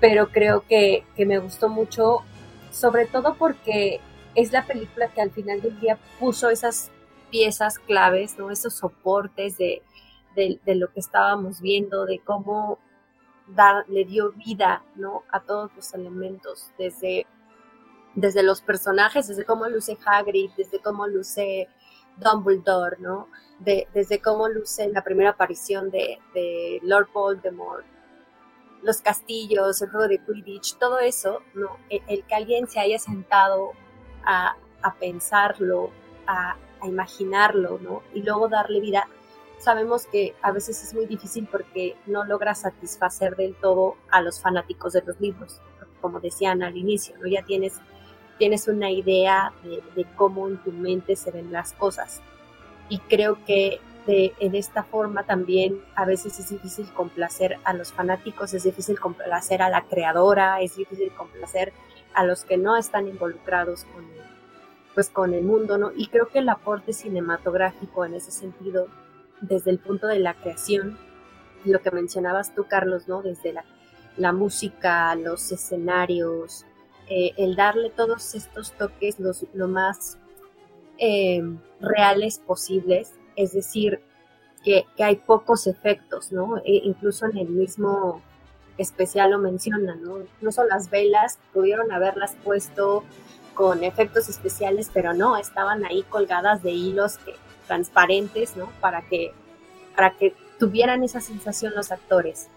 E: pero creo que, me gustó mucho, sobre todo porque es la película que al final del día puso esas piezas claves, ¿no? Esos soportes de, lo que estábamos viendo, de cómo le dio vida, ¿no? A todos los elementos, desde, desde los personajes, desde cómo luce Hagrid, desde cómo luce Dumbledore, desde cómo luce la primera aparición de, Lord Voldemort, los castillos, el juego de Quidditch, todo eso, ¿no? El, que alguien se haya sentado a, a pensarlo, a, a, imaginarlo, ¿no? Y luego darle vida. Sabemos que a veces es muy difícil porque no logra satisfacer del todo a los fanáticos de los libros, como decían al inicio, ¿no? Ya tienes, tienes una idea de, de cómo en tu mente se ven las cosas. Y creo que de, en esta forma también a veces es difícil complacer a los fanáticos, es difícil complacer a la creadora, es difícil complacer a los que no están involucrados con el, pues con el mundo, ¿no? Y creo que el aporte cinematográfico en ese sentido, desde el punto de la creación, lo que mencionabas tú, Carlos, ¿no? Desde la, la música, los escenarios, eh, el darle todos estos toques los, lo más eh, reales posibles, es decir, que, hay pocos efectos, ¿no? E incluso en el mismo especial lo mencionan, ¿no? Incluso las velas pudieron haberlas puesto con efectos especiales, pero no, estaban ahí colgadas de hilos transparentes, ¿no? Para que, para que tuvieran esa sensación los actores.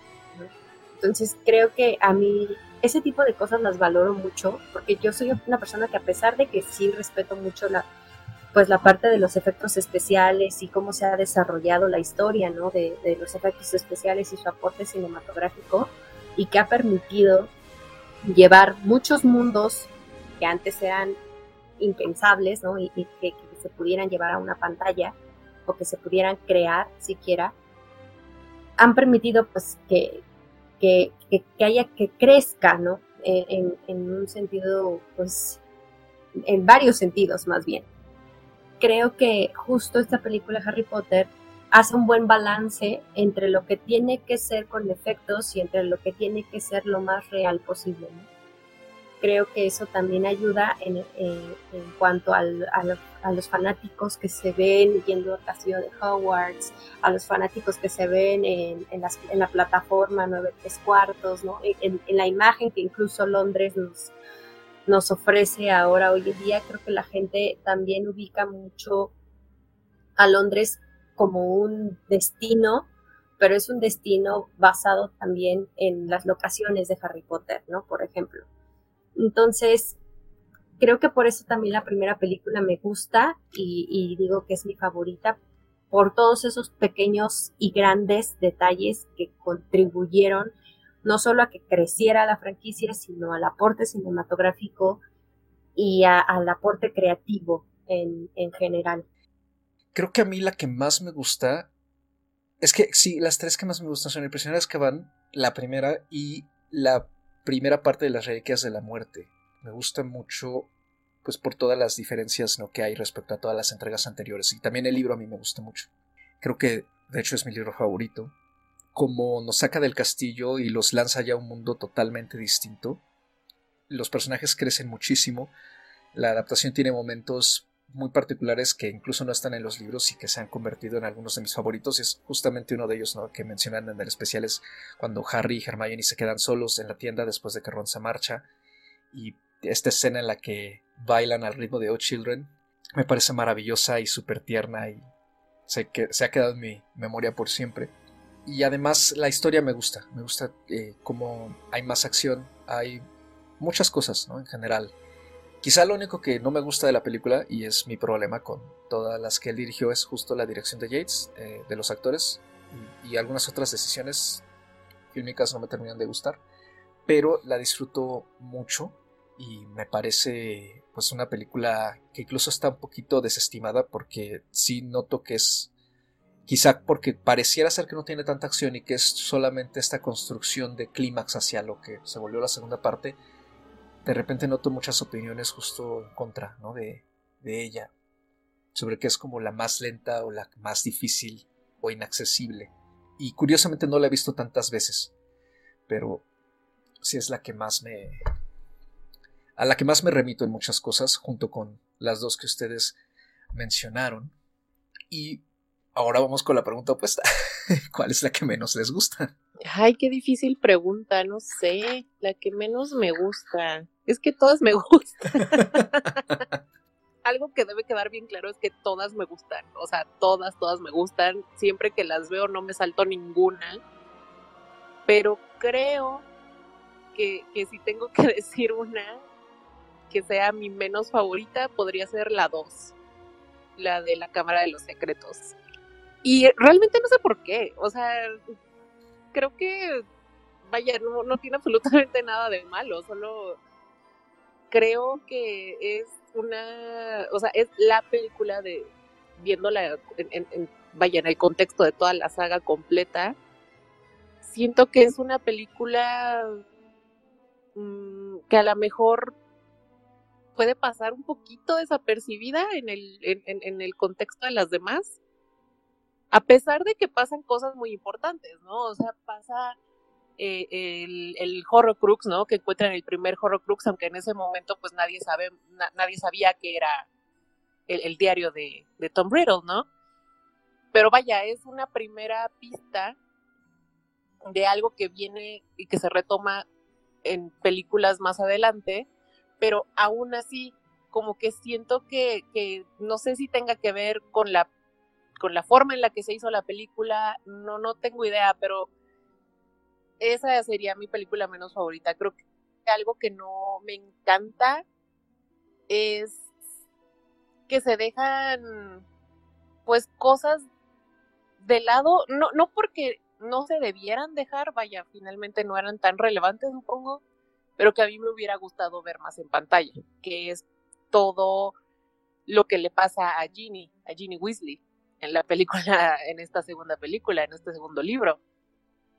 E: Entonces creo que a mí ese tipo de cosas las valoro mucho, porque yo soy una persona que a pesar de que sí respeto mucho la, pues la parte de los efectos especiales y cómo se ha desarrollado la historia, ¿no? De, los efectos especiales y su aporte cinematográfico y que ha permitido llevar muchos mundos que antes eran impensables, ¿no? Y, que, se pudieran llevar a una pantalla o que se pudieran crear siquiera, han permitido pues que, que, haya, que crezca, ¿no? en un sentido, pues, en varios sentidos más bien creo que justo esta película Harry Potter hace un buen balance entre lo que tiene que ser con efectos y entre lo que tiene que ser lo más real posible. Creo que eso también ayuda en, eh, en cuanto al, a, los fanáticos que se ven yendo al castillo de Hogwarts, a los fanáticos que se ven en, en, en la plataforma 9 tres cuartos, ¿no? en, en la imagen que incluso Londres nos, nos ofrece ahora hoy en día. Creo que la gente también ubica mucho a Londres como un destino, pero es un destino basado también en las locaciones de Harry Potter, ¿no? Por ejemplo. Entonces, creo que por eso también la primera película me gusta y, digo que es mi favorita por todos esos pequeños y grandes detalles que contribuyeron no solo a que creciera la franquicia, sino al aporte cinematográfico y al aporte creativo en, general.
C: Creo que a mí la que más me gusta es que sí, las tres que más me gustan son El prisionero que van, la primera y la primera parte de las reliquias de la muerte. Me gusta mucho pues por todas las diferencias ¿no? que hay respecto a todas las entregas anteriores. Y también el libro a mí me gusta mucho. Creo que de hecho es mi libro favorito como nos saca del castillo y los lanza ya a un mundo totalmente distinto. Los personajes crecen muchísimo. La adaptación tiene momentos muy particulares que incluso no están en los libros y que se han convertido en algunos de mis favoritos. Es justamente uno de ellos que mencionan en el especial es cuando Harry y Hermione se quedan solos en la tienda después de que Ron se marcha. Y esta escena en la que bailan al ritmo de Oh Children me parece maravillosa y súper tierna y se, que, se ha quedado en mi memoria por siempre y además la historia me gusta, me gusta eh, como hay más acción, hay muchas cosas. En general. Quizá lo único que no me gusta de la película, y es mi problema con todas las que él dirigió, es justo la dirección de Yates, eh, de los actores, y, algunas otras decisiones fílmicas no me terminan de gustar, pero la disfruto mucho y me parece pues una película que incluso está un poquito desestimada porque sí noto que es Quizá porque pareciera ser que no tiene tanta acción y que es solamente esta construcción de clímax hacia lo que se volvió la segunda parte, de repente noto muchas opiniones justo en contra ¿no? de, de ella, sobre que es como la más lenta o la más difícil o inaccesible. Y curiosamente no la he visto tantas veces, pero sí es la que más me... a la que más me remito en muchas cosas, junto con las dos que ustedes mencionaron. Y Ahora vamos con la pregunta opuesta. (laughs) ¿Cuál es la que menos les gusta?
D: Ay, qué difícil pregunta, no sé, la que menos me gusta. Es que todas me (laughs) gustan. Algo que debe quedar bien claro es que todas me gustan, o sea, todas, todas me gustan. Siempre que las veo no me salto ninguna. Pero creo que, si tengo que (laughs) decir una que sea mi menos favorita, podría ser la 2, la de la Cámara de los Secretos. Y realmente no sé por qué, o sea, creo que, vaya, no, no tiene absolutamente nada de malo, solo creo que es una, o sea, es la película de, viéndola, en, vaya, en el contexto de toda la saga completa, siento que es una película mmm, que a lo mejor puede pasar un poquito desapercibida en el, en, en, el contexto de las demás, a pesar de que pasan cosas muy importantes, ¿no? O sea, pasa eh, el, el Horrocrux, ¿no? Que encuentran el primer Horrocrux, aunque en ese momento pues nadie sabe, nadie sabía que era el, diario de, de, Tom Riddle, ¿no? Pero vaya, es una primera pista de algo que viene y que se retoma en películas más adelante, pero aún así como que siento que, que no sé si tenga que ver con la con la forma en la que se hizo la película, no, no tengo idea, pero esa sería mi película menos favorita. Creo que algo que no me encanta es que se dejan pues cosas de lado, no, no porque no se debieran dejar, vaya, finalmente no eran tan relevantes, supongo, pero que a mí me hubiera gustado ver más en pantalla, que es todo lo que le pasa a Ginny, a Ginny Weasley en la película, (laughs) en esta segunda película, en este segundo libro.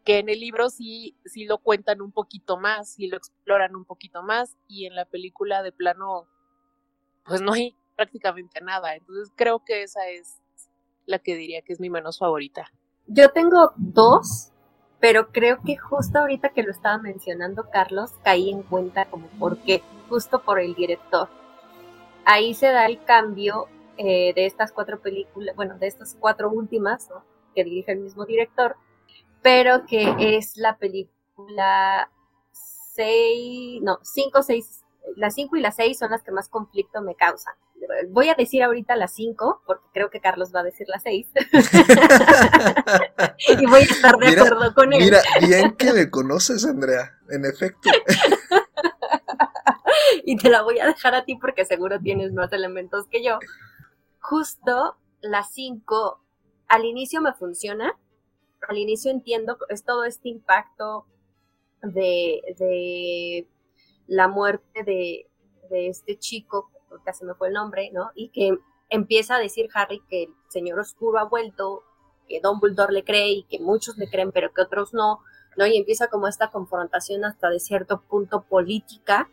D: Que en el libro sí, sí lo cuentan un poquito más, sí lo exploran un poquito más, y en la película de plano, pues no hay (laughs) prácticamente nada. Entonces creo que esa es la que diría que es mi menos favorita.
E: Yo tengo dos, pero creo que justo ahorita que lo estaba mencionando Carlos, caí en cuenta como por qué, justo por el director. Ahí se da el cambio eh, de estas cuatro películas, bueno, de estas cuatro últimas, ¿no? que dirige el mismo director, pero que es la película 6, no, 5, 6, las 5 y las 6 son las que más conflicto me causan. Voy a decir ahorita las 5, porque creo que Carlos va a decir las 6. (laughs) y voy a estar de acuerdo con él.
C: Mira, bien que me conoces, Andrea, en efecto. (laughs)
E: y te la voy a dejar a ti porque seguro tienes más elementos que yo justo las 5 al inicio me funciona, al inicio entiendo, es todo este impacto de, de la muerte de, de, este chico, casi me fue el nombre, ¿no? Y que empieza a decir Harry que el señor oscuro ha vuelto, que Dumbledore le cree y que muchos le creen, pero que otros no, ¿no? Y empieza como esta confrontación hasta de cierto punto política,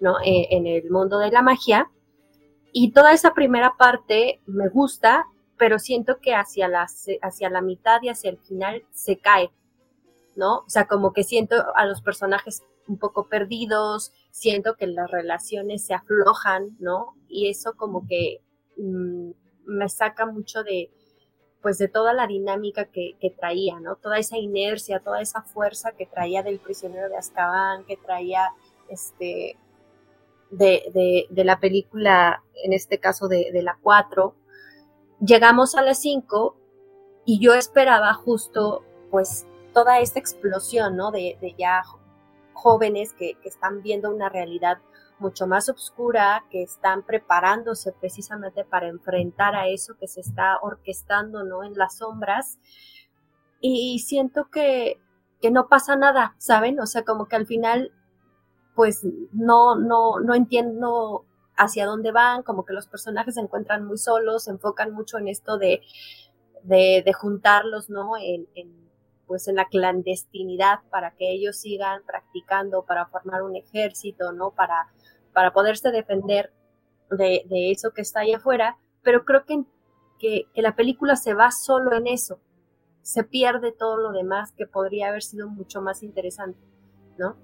E: ¿no? Eh, en el mundo de la magia. Y toda esa primera parte me gusta, pero siento que hacia la, hacia la mitad y hacia el final se cae, ¿no? O sea, como que siento a los personajes un poco perdidos, siento que las relaciones se aflojan, ¿no? Y eso como que mmm, me saca mucho de, pues de toda la dinámica que, que, traía, ¿no? Toda esa inercia, toda esa fuerza que traía del prisionero de Azkaban, que traía, este, de, de, la película, en este caso de, de la 4, llegamos a las 5 y yo esperaba justo pues toda esta explosión, ¿no? De, de ya jóvenes que, que, están viendo una realidad mucho más oscura, que están preparándose precisamente para enfrentar a eso que se está orquestando, ¿no? En las sombras. Y siento que, que no pasa nada, ¿saben? O sea, como que al final pues no, no, no entiendo hacia dónde van, como que los personajes se encuentran muy solos, se enfocan mucho en esto de, de, juntarlos, ¿no? En, en, pues en la clandestinidad para que ellos sigan practicando, para formar un ejército, ¿no? Para, para poderse defender de, de eso que está allá afuera, pero creo que, que, que la película se va solo en eso, se pierde todo lo demás que podría haber sido mucho más interesante, ¿no?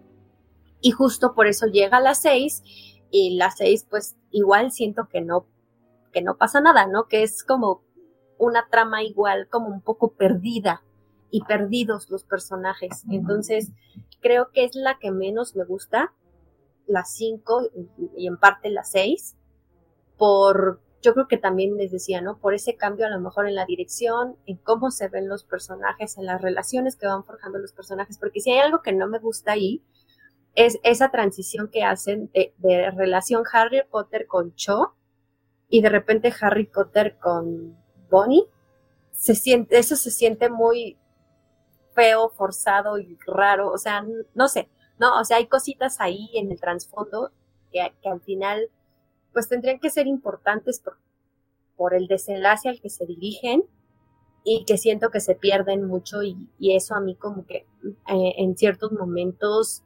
E: Y justo por eso llega a las seis y las seis pues igual siento que no, que no pasa nada, ¿no? Que es como una trama igual como un poco perdida, y perdidos los personajes. Entonces, creo que es la que menos me gusta, la 5 y en parte la 6, por, yo creo que también les decía, ¿no? Por ese cambio a lo mejor en la dirección, en cómo se ven los personajes, en las relaciones que van forjando los personajes, porque si hay algo que no me gusta ahí, es esa transición que hacen de, relación Harry Potter con Cho y de repente Harry Potter con Bonnie. Se siente, eso se siente muy feo, forzado y raro. O sea, no sé, no, o sea, hay cositas ahí en el trasfondo que, que, al final, pues tendrían que ser importantes por, por el desenlace al que se dirigen y que siento que se pierden mucho y, y eso a mí como que eh, en ciertos momentos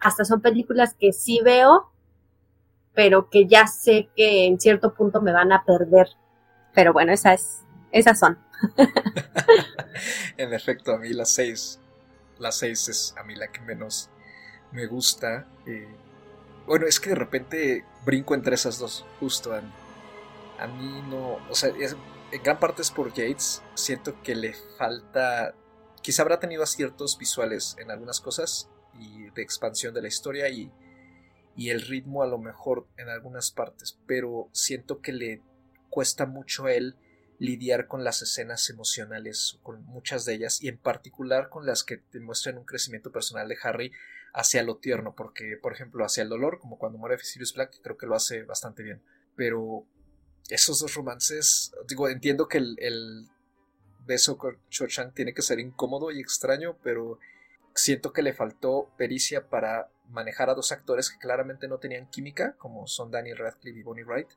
E: hasta son películas que sí veo, pero que ya sé que en cierto punto me van a perder. Pero bueno, esas, esas son. (laughs)
C: en efecto, a mí las seis, las seis es a mí la que menos me gusta. Eh, bueno, es que de repente brinco entre esas dos, justo a mí. A mí no, o sea, en gran parte es por Yates. Siento que le falta, quizá habrá tenido aciertos visuales en algunas cosas, y de expansión de la historia y, y el ritmo a lo mejor en algunas partes, pero siento que le cuesta mucho a él lidiar con las escenas emocionales, con muchas de ellas, y en particular con las que demuestran un crecimiento personal de Harry hacia lo tierno, porque, por ejemplo, hacia el dolor, como cuando muere Sirius Black, creo que lo hace bastante bien. Pero esos dos romances, digo, entiendo que el, el beso con Cho Chang tiene que ser incómodo y extraño, pero siento que le faltó pericia para manejar a dos actores que claramente no tenían química, como son Daniel Radcliffe y Bonnie Wright,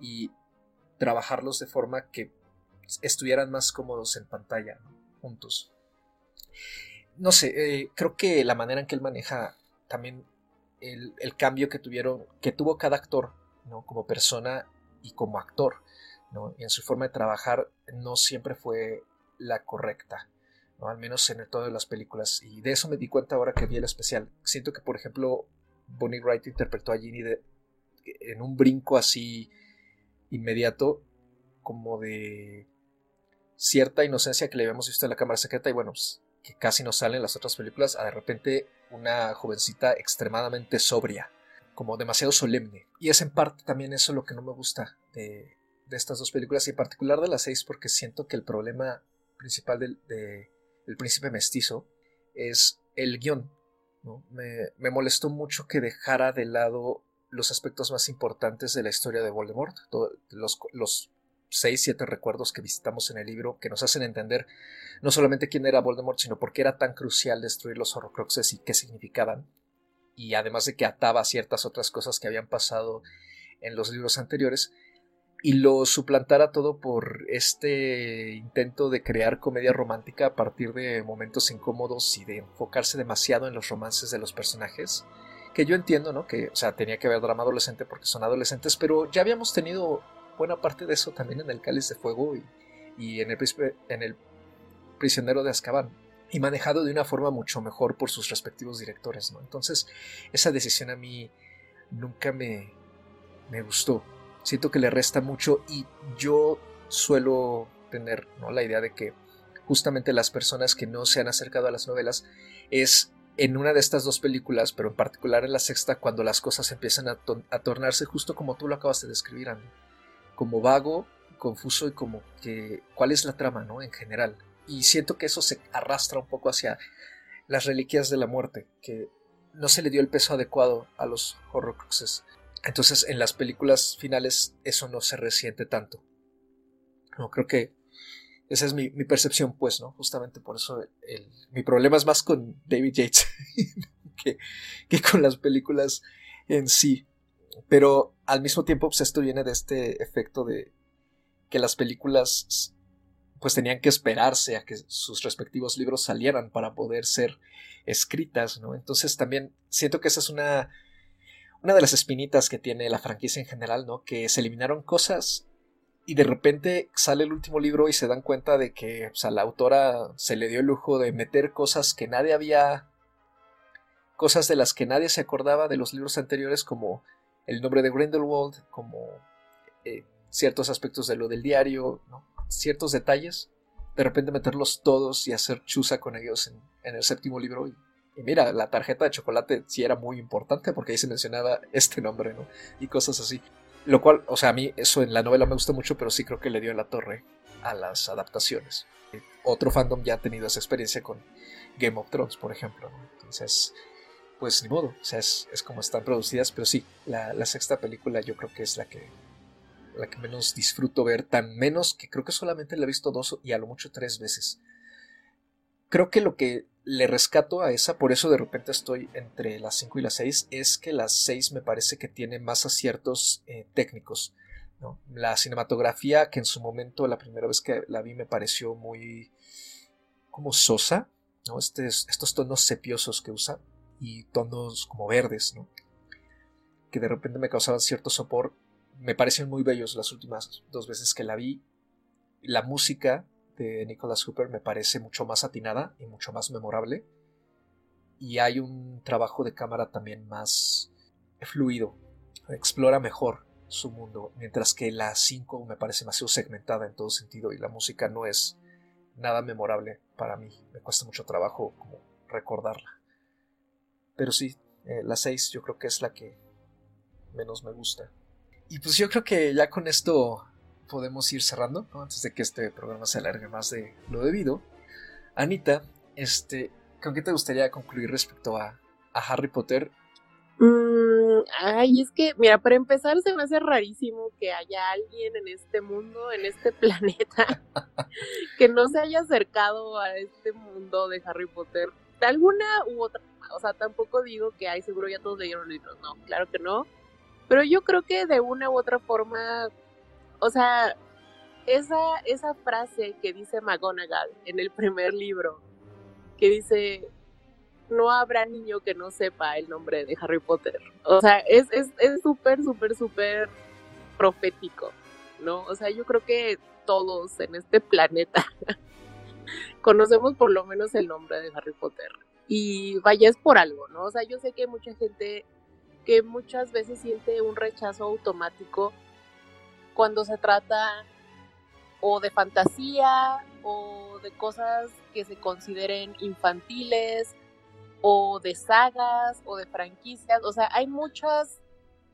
C: y trabajarlos de forma que estuvieran más cómodos en pantalla, juntos. No sé, eh, creo que la manera en que él maneja también el, cambio que tuvieron, que tuvo cada actor, ¿no? Como persona y como actor, ¿no? Y en su forma de trabajar no siempre fue la correcta al menos en el tono de las películas. Y de eso me di cuenta ahora que vi el especial. Siento que, por ejemplo, Bonnie Wright interpretó a Ginny en un brinco así inmediato, como de cierta inocencia que le habíamos visto en la cámara secreta y bueno, pues, que casi no sale en las otras películas, a de repente una jovencita extremadamente sobria, como demasiado solemne. Y es en parte también eso lo que no me gusta de, estas dos películas y en particular de las seis porque siento que el problema principal de, el príncipe mestizo, es el guion. Me, molestó mucho que dejara de lado los aspectos más importantes de la historia de Voldemort, los, los seis, siete recuerdos que visitamos en el libro que nos hacen entender no solamente quién era Voldemort, sino por qué era tan crucial destruir los horrocruxes y qué significaban, y además de que ataba ciertas otras cosas que habían pasado en los libros anteriores, y lo suplantara todo por este intento de crear comedia romántica a partir de momentos incómodos y de enfocarse demasiado en los romances de los personajes. Que yo entiendo, ¿no? Que, o sea, tenía que haber drama adolescente porque son adolescentes, pero ya habíamos tenido buena parte de eso también en el Cáliz de Fuego y, en, el, en el Prisionero de Azkaban y manejado de una forma mucho mejor por sus respectivos directores, ¿no? Entonces, esa decisión a mí nunca me, me gustó siento que le resta mucho y yo suelo tener ¿no? la idea de que justamente las personas que no se han acercado a las novelas es en una de estas dos películas, pero en particular en la sexta, cuando las cosas empiezan a, tornarse justo como tú lo acabas de describir, Andy. como vago, confuso y como que cuál es la trama, ¿no? En general. Y siento que eso se arrastra un poco hacia las reliquias de la muerte, que no se le dio el peso adecuado a los horrocruxes. Entonces en las películas finales eso no se resiente tanto. No, creo que esa es mi, percepción, pues, ¿no? Justamente por eso mi problema es más con David Yates (laughs) que, con las películas en sí. Pero al mismo tiempo, pues esto viene de este efecto de que las películas pues tenían que esperarse a que sus respectivos libros salieran para poder ser escritas, ¿no? Entonces también siento que esa es una una de las espinitas que tiene la franquicia en general, ¿no? Que se eliminaron cosas y de repente sale el último libro y se dan cuenta de que a la autora se le dio el lujo de meter cosas que nadie había cosas de las que nadie se acordaba de los libros anteriores como el nombre de Grindelwald, como eh, ciertos aspectos de lo del diario, ciertos detalles de repente meterlos todos y hacer chuza con ellos en, en el séptimo libro. Y, y, mira, la tarjeta de chocolate sí era muy importante porque ahí se mencionaba este nombre, ¿no? Y cosas así. Lo cual, o sea, a mí eso en la novela me gusta mucho, pero sí creo que le dio la torre a las adaptaciones. Otro fandom ya ha tenido esa experiencia con Game of Thrones, por ejemplo. ¿no? Entonces, pues ni modo, o sea, es, es como están producidas, pero sí, la, la, sexta película yo creo que es la que, la que menos disfruto ver, tan menos que creo que solamente la he visto dos y a lo mucho tres veces. Creo que lo que le rescato a esa, por eso de repente estoy entre las 5 y las 6, es que las 6 me parece que tiene más aciertos eh, técnicos. La cinematografía, que en su momento, la primera vez que la vi, me pareció muy como sosa, ¿no? Este, estos tonos sepiosos que usa y tonos como verdes, ¿no? que de repente me causaban cierto sopor. Me parecen muy bellos las últimas dos veces que la vi. La música de Nicholas Hooper me parece mucho más atinada y mucho más memorable. Y hay un trabajo de cámara también más fluido. Explora mejor su mundo, mientras que la 5 me parece demasiado segmentada en todo sentido y la música no es nada memorable para mí. Me cuesta mucho trabajo recordarla. Pero sí, eh, la 6 yo creo que es la que menos me gusta. Y pues yo creo que ya con esto podemos ir cerrando, ¿no? antes de que este programa se alargue más de lo debido. Anita, este, ¿con qué te gustaría concluir respecto a, Harry Potter?
D: Mm, ay, es que, mira, para empezar se me hace rarísimo que haya alguien en este mundo, en este (laughs) planeta, que no se haya acercado a este mundo de Harry Potter de alguna u otra. O sea, tampoco digo que, ay, seguro ya todos leyeron libros, no, claro que no. Pero yo creo que de una u otra forma o sea, esa, esa frase que dice McGonagall en el primer libro, que dice, no habrá niño que no sepa el nombre de Harry Potter. O sea, es súper, es, súper, súper profético, ¿no? O sea, yo creo que todos en este planeta (laughs) conocemos por lo menos el nombre de Harry Potter. Y vaya, es por algo, ¿no? O sea, yo sé que mucha gente que muchas veces siente un rechazo automático cuando se trata o de fantasía o de cosas que se consideren infantiles o de sagas o de franquicias. O sea, hay muchas,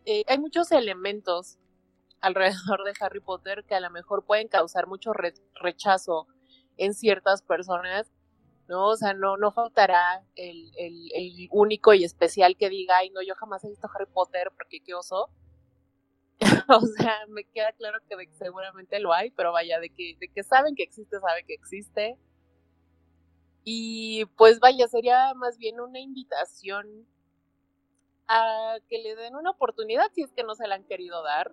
D: eh, hay muchos elementos alrededor de Harry Potter que a lo mejor pueden causar mucho rechazo en ciertas personas, ¿no? O sea, no, no faltará el, el, el, único y especial que diga, ay, no, yo jamás he visto Harry Potter porque qué oso. (laughs) o sea, me queda claro que, seguramente lo hay, pero vaya, de que, de que saben que existe, saben que existe. Y pues vaya, sería más bien una invitación a que le den una oportunidad si es que no se la han querido dar.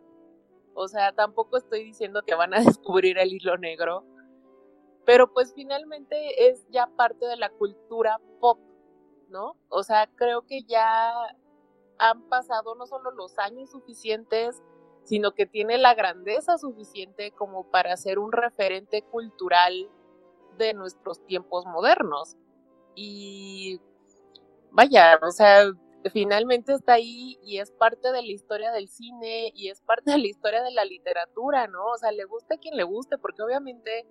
D: O sea, tampoco estoy diciendo que van a (laughs) descubrir el hilo negro, pero pues finalmente es ya parte de la cultura pop, ¿no? O sea, creo que ya han pasado no solo los años suficientes, sino que tiene la grandeza suficiente como para ser un referente cultural de nuestros tiempos modernos. Y vaya, o sea, finalmente está ahí y es parte de la historia del cine y es parte de la historia de la literatura, ¿no? O sea, le guste a quien le guste, porque obviamente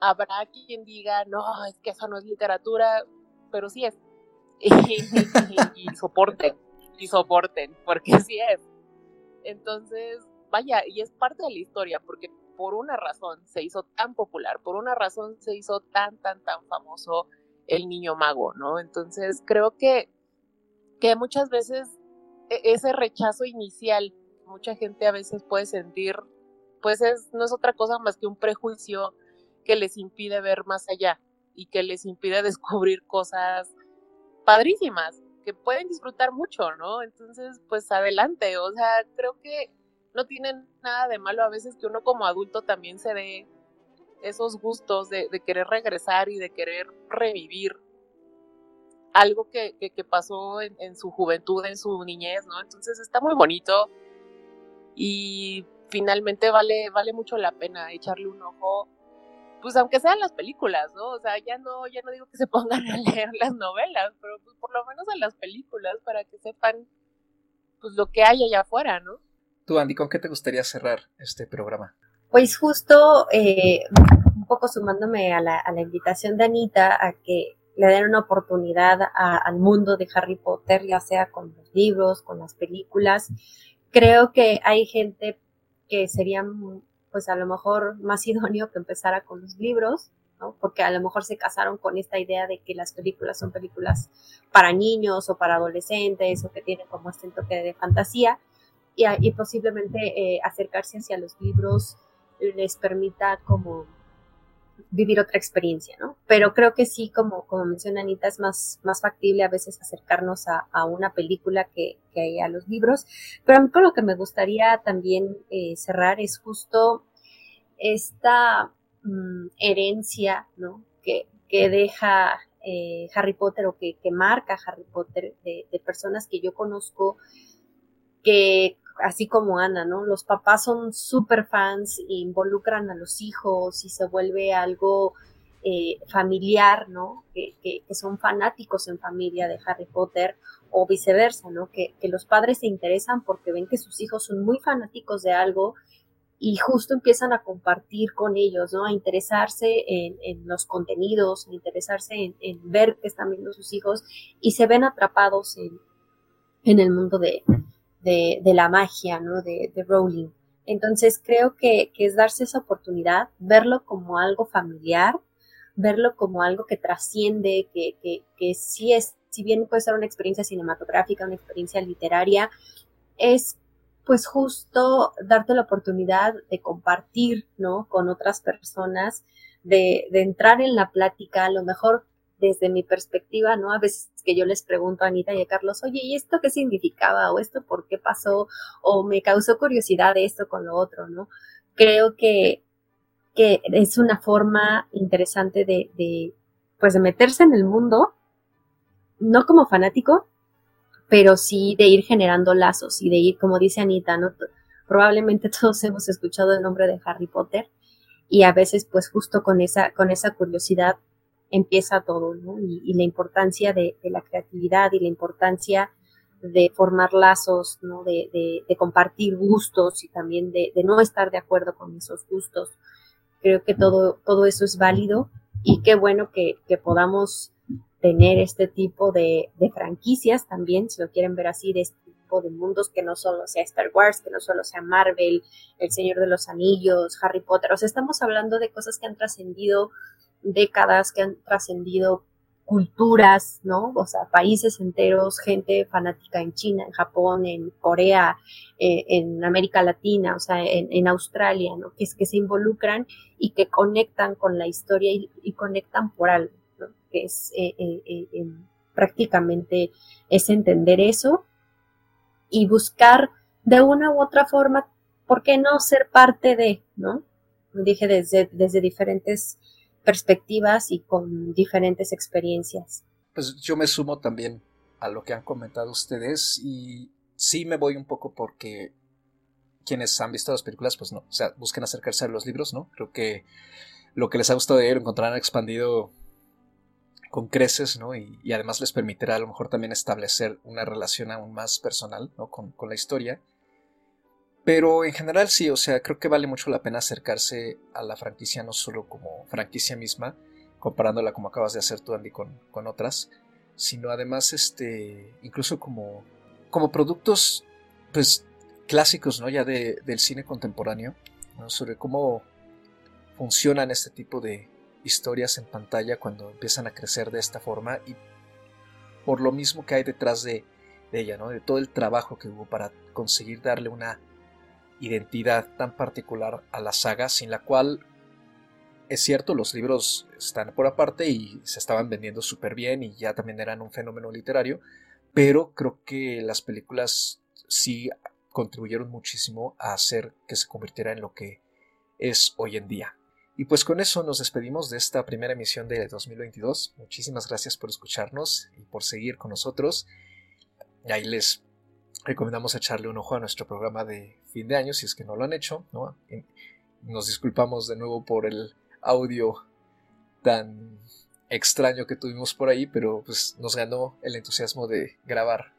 D: habrá quien diga, no, es que eso no es literatura, pero sí es. (laughs) y, y soporten, y soporten, porque sí es. Entonces, vaya, y es parte de la historia, porque por una razón se hizo tan popular, por una razón se hizo tan, tan, tan famoso el niño mago, ¿no? Entonces, creo que, que muchas veces e-, ese rechazo inicial, mucha gente a veces puede sentir, pues es, no es otra cosa más que un prejuicio que les impide ver más allá y que les impide (laughs) descubrir cosas padrísimas que pueden disfrutar mucho, ¿no? Entonces, pues adelante, o sea, creo que no tiene nada de malo a veces que uno como adulto también se dé esos gustos de, querer regresar y de querer revivir algo que, pasó en, en, su juventud, en su niñez, ¿no? Entonces está muy bonito y finalmente vale, vale mucho la pena echarle un ojo pues aunque sean las películas, ¿no? O sea, ya no, ya no digo que se (laughs) pongan a leer las novelas, pero pues por lo menos en las películas para que sepan pues lo que hay allá afuera, ¿no?
C: Tú, Andy, ¿con qué te gustaría cerrar este programa?
E: Pues justo eh, un poco sumándome a la, a la invitación de Anita a que le den una oportunidad al mundo de Harry Potter, ya sea con los libros, con las películas. Creo que hay gente que sería, pues a lo mejor más (laughs) idóneo que empezara con los libros, ¿no? Porque a lo mejor se casaron con esta idea de que las películas son películas para niños o para adolescentes o que tienen como este toque de fantasía y, y posiblemente eh, acercarse hacia los libros les permita como vivir otra experiencia, ¿no? Pero creo que sí, como, como menciona Anita, es más, más factible a veces acercarnos a, a una película que, que, a los libros. Pero a mí con lo que me gustaría también eh, cerrar es justo esta mm, herencia, ¿no? Que, que deja eh, Harry Potter o que, que marca Harry Potter de, de personas que yo conozco que así como Ana, ¿no? Los papás son súper fans, involucran a los hijos y se vuelve algo eh, familiar, ¿no? Que, son fanáticos en familia de Harry Potter o viceversa, ¿no? Que, que, los padres se interesan porque ven que sus hijos son muy fanáticos de algo y justo empiezan a compartir con ellos, ¿no? A interesarse en, en los contenidos, a interesarse en, en, ver qué están viendo sus hijos y se ven atrapados en, en el mundo de, de, la magia, ¿no? De, de Rowling. Entonces creo que, que, es darse esa oportunidad, verlo como algo familiar, verlo como algo que trasciende, que, que, que sí es, si bien puede ser una experiencia cinematográfica, una experiencia literaria, es pues justo darte la oportunidad de compartir, ¿no? Con otras personas, de, de entrar en la plática, a lo mejor desde mi perspectiva, ¿no? A veces que yo les pregunto a Anita y a Carlos, oye, ¿y esto qué significaba? ¿O esto por qué pasó? ¿O me causó curiosidad esto con lo otro, ¿no? Creo que, que es una forma interesante de, de, pues de meterse en el mundo, no como fanático, pero sí de ir generando lazos y de ir, como dice Anita, ¿no? Probablemente (laughs) todos hemos escuchado el nombre de Harry Potter y a veces pues justo con esa, con esa curiosidad empieza todo, ¿no? Y, la importancia de, la creatividad y la importancia de formar lazos, ¿no? De, de compartir gustos y también de, no estar de acuerdo con esos gustos. Creo que todo, todo eso es válido y qué bueno que, que podamos tener este tipo de, franquicias también, si lo quieren ver así, de este tipo de mundos que no solo sea Star Wars, que no solo sea Marvel, El Señor de los Anillos, Harry Potter, o sea, estamos hablando de cosas que han trascendido décadas que han trascendido culturas, ¿no? O sea, países enteros, gente fanática en China, en Japón, en Corea, eh, en América Latina, o sea, en, Australia, ¿no? Que, es, que se involucran y que conectan con la historia y, conectan por algo, ¿no? Que es eh, eh, prácticamente es entender eso y buscar de una u otra forma, ¿por qué no ser parte de, ¿no? Dije desde, desde diferentes perspectivas y con diferentes experiencias.
C: Pues yo me sumo también a lo que han comentado ustedes y sí me voy un poco porque quienes han visto las películas, pues no, o sea, busquen acercarse a los libros, ¿no? Creo que lo que les ha gustado de él encontrarán expandido con creces, ¿no? Y, además les permitirá a lo mejor también establecer una relación aún más personal, ¿no? Con la historia. Pero en general sí, o sea, creo que vale mucho la pena acercarse a la franquicia no solo como franquicia misma, comparándola como acabas de hacer tú, Andy, con, con otras, sino además, este, incluso como, como productos, pues, clásicos, ¿no? Ya de, del cine contemporáneo. Sobre cómo funcionan este tipo de historias en pantalla cuando empiezan a crecer de esta forma y por lo mismo que hay detrás de, de ella, ¿no? De todo el trabajo que hubo para conseguir darle una identidad tan particular a la saga, sin la cual es cierto, los libros están por aparte y se estaban vendiendo súper bien y ya también eran un fenómeno literario, pero creo que las películas sí contribuyeron muchísimo a hacer que se convirtiera en lo que es hoy en día. Y pues con eso nos despedimos de esta primera emisión de 2022. Muchísimas gracias por escucharnos y por seguir con nosotros. Ahí les recomendamos echarle un ojo a nuestro programa de fin de año si es que no lo han hecho. ¿no? nos disculpamos de nuevo por el audio tan extraño que tuvimos por ahí, pero pues nos ganó el entusiasmo de grabar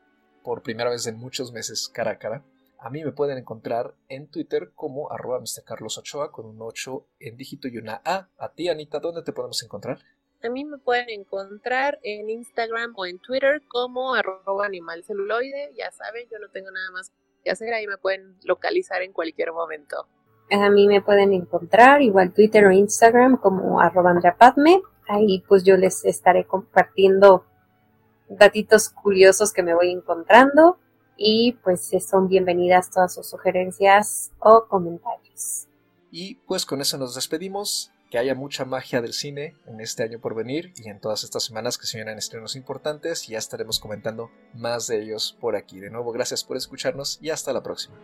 C: por primera vez en muchos meses cara a cara. A mí me pueden encontrar en Twitter como arroba Ochoa con un 8 en dígito y una A. A ti, Anita, ¿dónde te podemos encontrar?
D: A mí me pueden encontrar en Instagram o en Twitter como arroba animalceluloide. Ya saben, yo no tengo nada más que hacer, ahí me pueden localizar en cualquier momento.
E: A mí me pueden encontrar igual Twitter o Instagram como arroba Padme. Ahí pues yo les estaré compartiendo datitos curiosos que me voy encontrando y pues son bienvenidas todas sus sugerencias o comentarios.
C: Y pues con eso nos despedimos. Que haya mucha magia del cine en este año por venir y en todas estas semanas que se vienen estrenos importantes y ya estaremos comentando más de ellos por aquí. De nuevo, gracias por escucharnos y hasta la próxima.